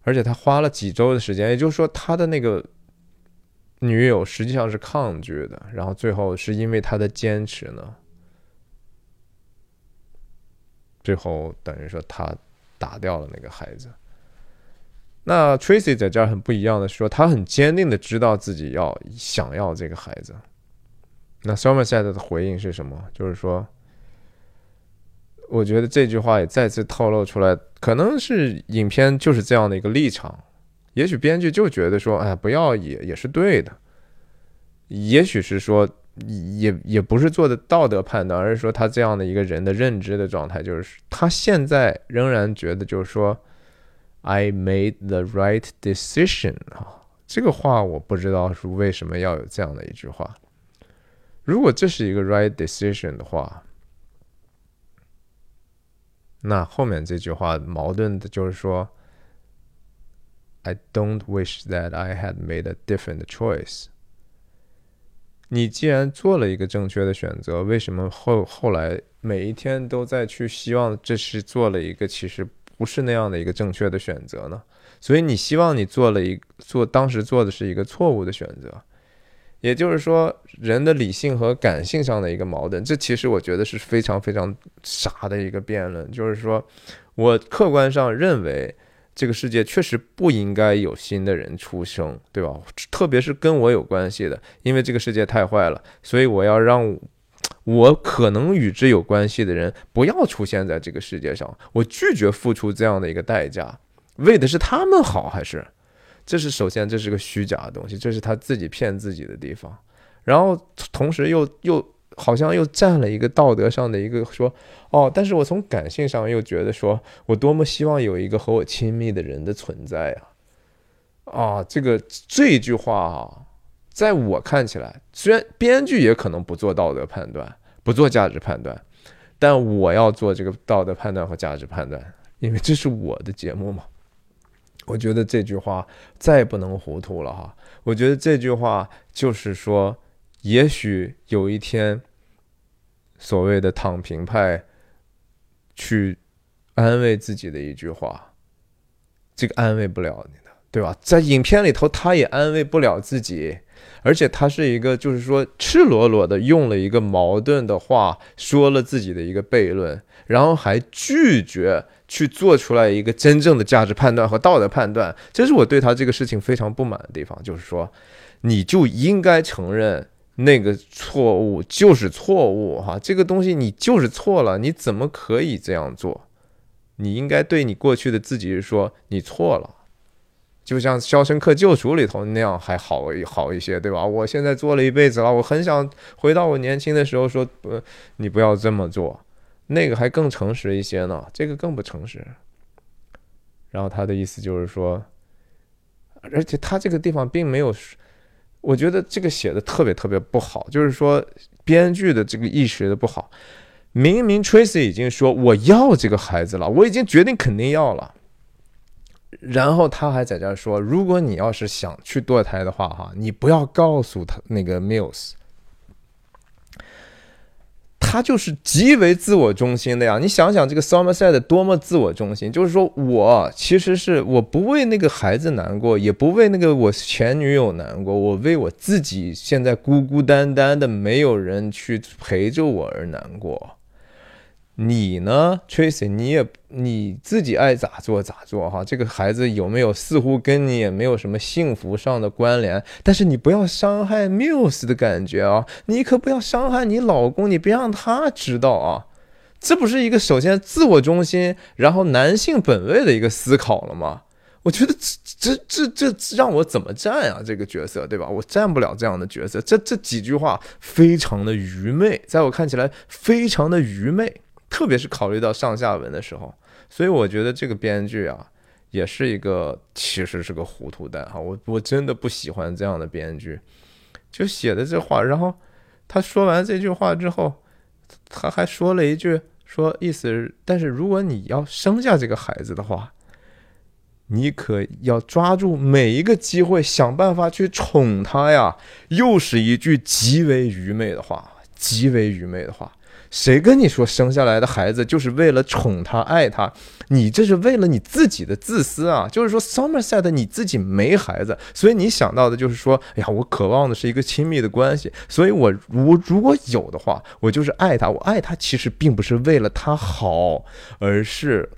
而且他花了几周的时间，也就是说他的那个。女友实际上是抗拒的，然后最后是因为他的坚持呢，最后等于说他打掉了那个孩子。那 Tracy 在这儿很不一样的是说，他很坚定的知道自己要想要这个孩子。那 Somerset 的回应是什么？就是说，我觉得这句话也再次透露出来，可能是影片就是这样的一个立场。也许编剧就觉得说，哎，不要也也是对的。也许是说，也也不是做的道德判断，而是说他这样的一个人的认知的状态，就是他现在仍然觉得，就是说，I made the right decision 啊。这个话我不知道是为什么要有这样的一句话。如果这是一个 right decision 的话，那后面这句话矛盾的就是说。I don't wish that I had made a different choice。你既然做了一个正确的选择，为什么后后来每一天都在去希望这是做了一个其实不是那样的一个正确的选择呢？所以你希望你做了一做当时做的是一个错误的选择，也就是说人的理性和感性上的一个矛盾。这其实我觉得是非常非常傻的一个辩论，就是说我客观上认为。这个世界确实不应该有新的人出生，对吧？特别是跟我有关系的，因为这个世界太坏了，所以我要让我可能与之有关系的人不要出现在这个世界上。我拒绝付出这样的一个代价，为的是他们好，还是？这是首先，这是个虚假的东西，这是他自己骗自己的地方。然后同时又又。好像又占了一个道德上的一个说哦，但是我从感性上又觉得说我多么希望有一个和我亲密的人的存在啊！啊，这个这句话啊，在我看起来，虽然编剧也可能不做道德判断，不做价值判断，但我要做这个道德判断和价值判断，因为这是我的节目嘛。我觉得这句话再不能糊涂了哈。我觉得这句话就是说，也许有一天，所谓的躺平派去安慰自己的一句话，这个安慰不了你的，对吧？在影片里头，他也安慰不了自己，而且他是一个，就是说赤裸裸的用了一个矛盾的话，说了自己的一个悖论，然后还拒绝。去做出来一个真正的价值判断和道德判断，这是我对他这个事情非常不满的地方。就是说，你就应该承认那个错误就是错误，哈，这个东西你就是错了，你怎么可以这样做？你应该对你过去的自己说，你错了，就像《肖申克救赎》里头那样还好好一些，对吧？我现在做了一辈子了，我很想回到我年轻的时候，说，不，你不要这么做。那个还更诚实一些呢，这个更不诚实。然后他的意思就是说，而且他这个地方并没有，我觉得这个写的特别特别不好，就是说编剧的这个意识的不好。明明 Tracy 已经说我要这个孩子了，我已经决定肯定要了，然后他还在这说，如果你要是想去堕胎的话，哈，你不要告诉他那个 Mills。他就是极为自我中心的呀！你想想，这个 Somerset 多么自我中心，就是说我其实是我不为那个孩子难过，也不为那个我前女友难过，我为我自己现在孤孤单单的没有人去陪着我而难过。你呢，Tracy？你也你自己爱咋做咋做哈。这个孩子有没有似乎跟你也没有什么幸福上的关联？但是你不要伤害 Muse 的感觉啊！你可不要伤害你老公，你别让他知道啊！这不是一个首先自我中心，然后男性本位的一个思考了吗？我觉得这这这这让我怎么站啊？这个角色对吧？我站不了这样的角色。这这几句话非常的愚昧，在我看起来非常的愚昧。特别是考虑到上下文的时候，所以我觉得这个编剧啊，也是一个其实是个糊涂蛋哈。我我真的不喜欢这样的编剧，就写的这话。然后他说完这句话之后，他还说了一句，说意思，但是如果你要生下这个孩子的话，你可要抓住每一个机会，想办法去宠他呀。又是一句极为愚昧的话，极为愚昧的话。谁跟你说生下来的孩子就是为了宠他、爱他？你这是为了你自己的自私啊！就是说，Somerset 你自己没孩子，所以你想到的就是说，哎呀，我渴望的是一个亲密的关系，所以我如如果有的话，我就是爱他。我爱他其实并不是为了他好，而是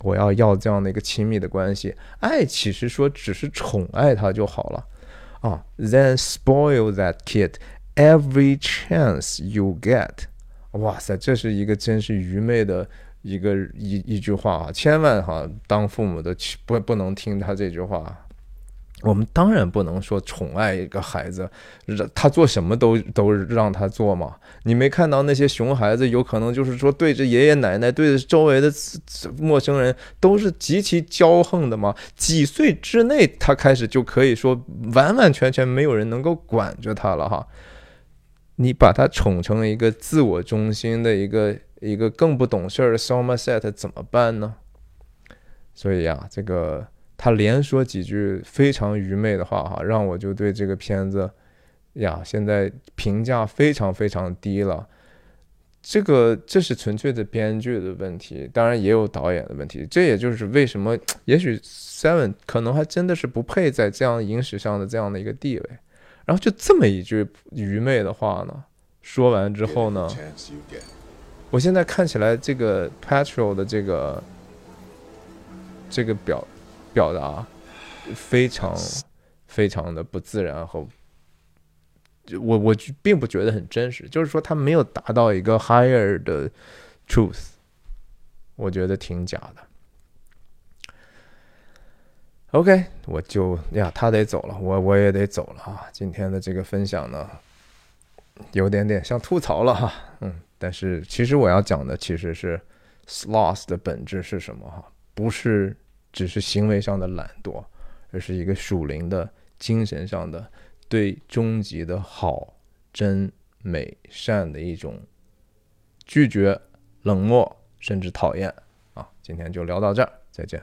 我要要这样的一个亲密的关系。爱其实说只是宠爱他就好了啊。Then spoil that kid every chance you get。哇塞，这是一个真是愚昧的一个一一句话啊！千万哈，当父母的不不能听他这句话。我们当然不能说宠爱一个孩子，让他做什么都都让他做嘛。你没看到那些熊孩子，有可能就是说对着爷爷奶奶、对着周围的陌生人都是极其骄横的吗？几岁之内，他开始就可以说完完全全没有人能够管着他了哈。你把他宠成一个自我中心的一个一个更不懂事儿的 Somerset 怎么办呢？所以呀，这个他连说几句非常愚昧的话哈，让我就对这个片子呀现在评价非常非常低了。这个这是纯粹的编剧的问题，当然也有导演的问题。这也就是为什么也许 Seven 可能还真的是不配在这样影史上的这样的一个地位。然后就这么一句愚昧的话呢，说完之后呢，我现在看起来这个 Patrol 的这个这个表表达非常非常的不自然和我我并不觉得很真实，就是说他没有达到一个 higher 的 truth，我觉得挺假的。OK，我就呀，他得走了，我我也得走了啊。今天的这个分享呢，有点点像吐槽了哈，嗯，但是其实我要讲的其实是 sloth 的本质是什么哈，不是只是行为上的懒惰，而是一个属灵的、精神上的对终极的好、真、美、善的一种拒绝、冷漠甚至讨厌啊！今天就聊到这儿，再见。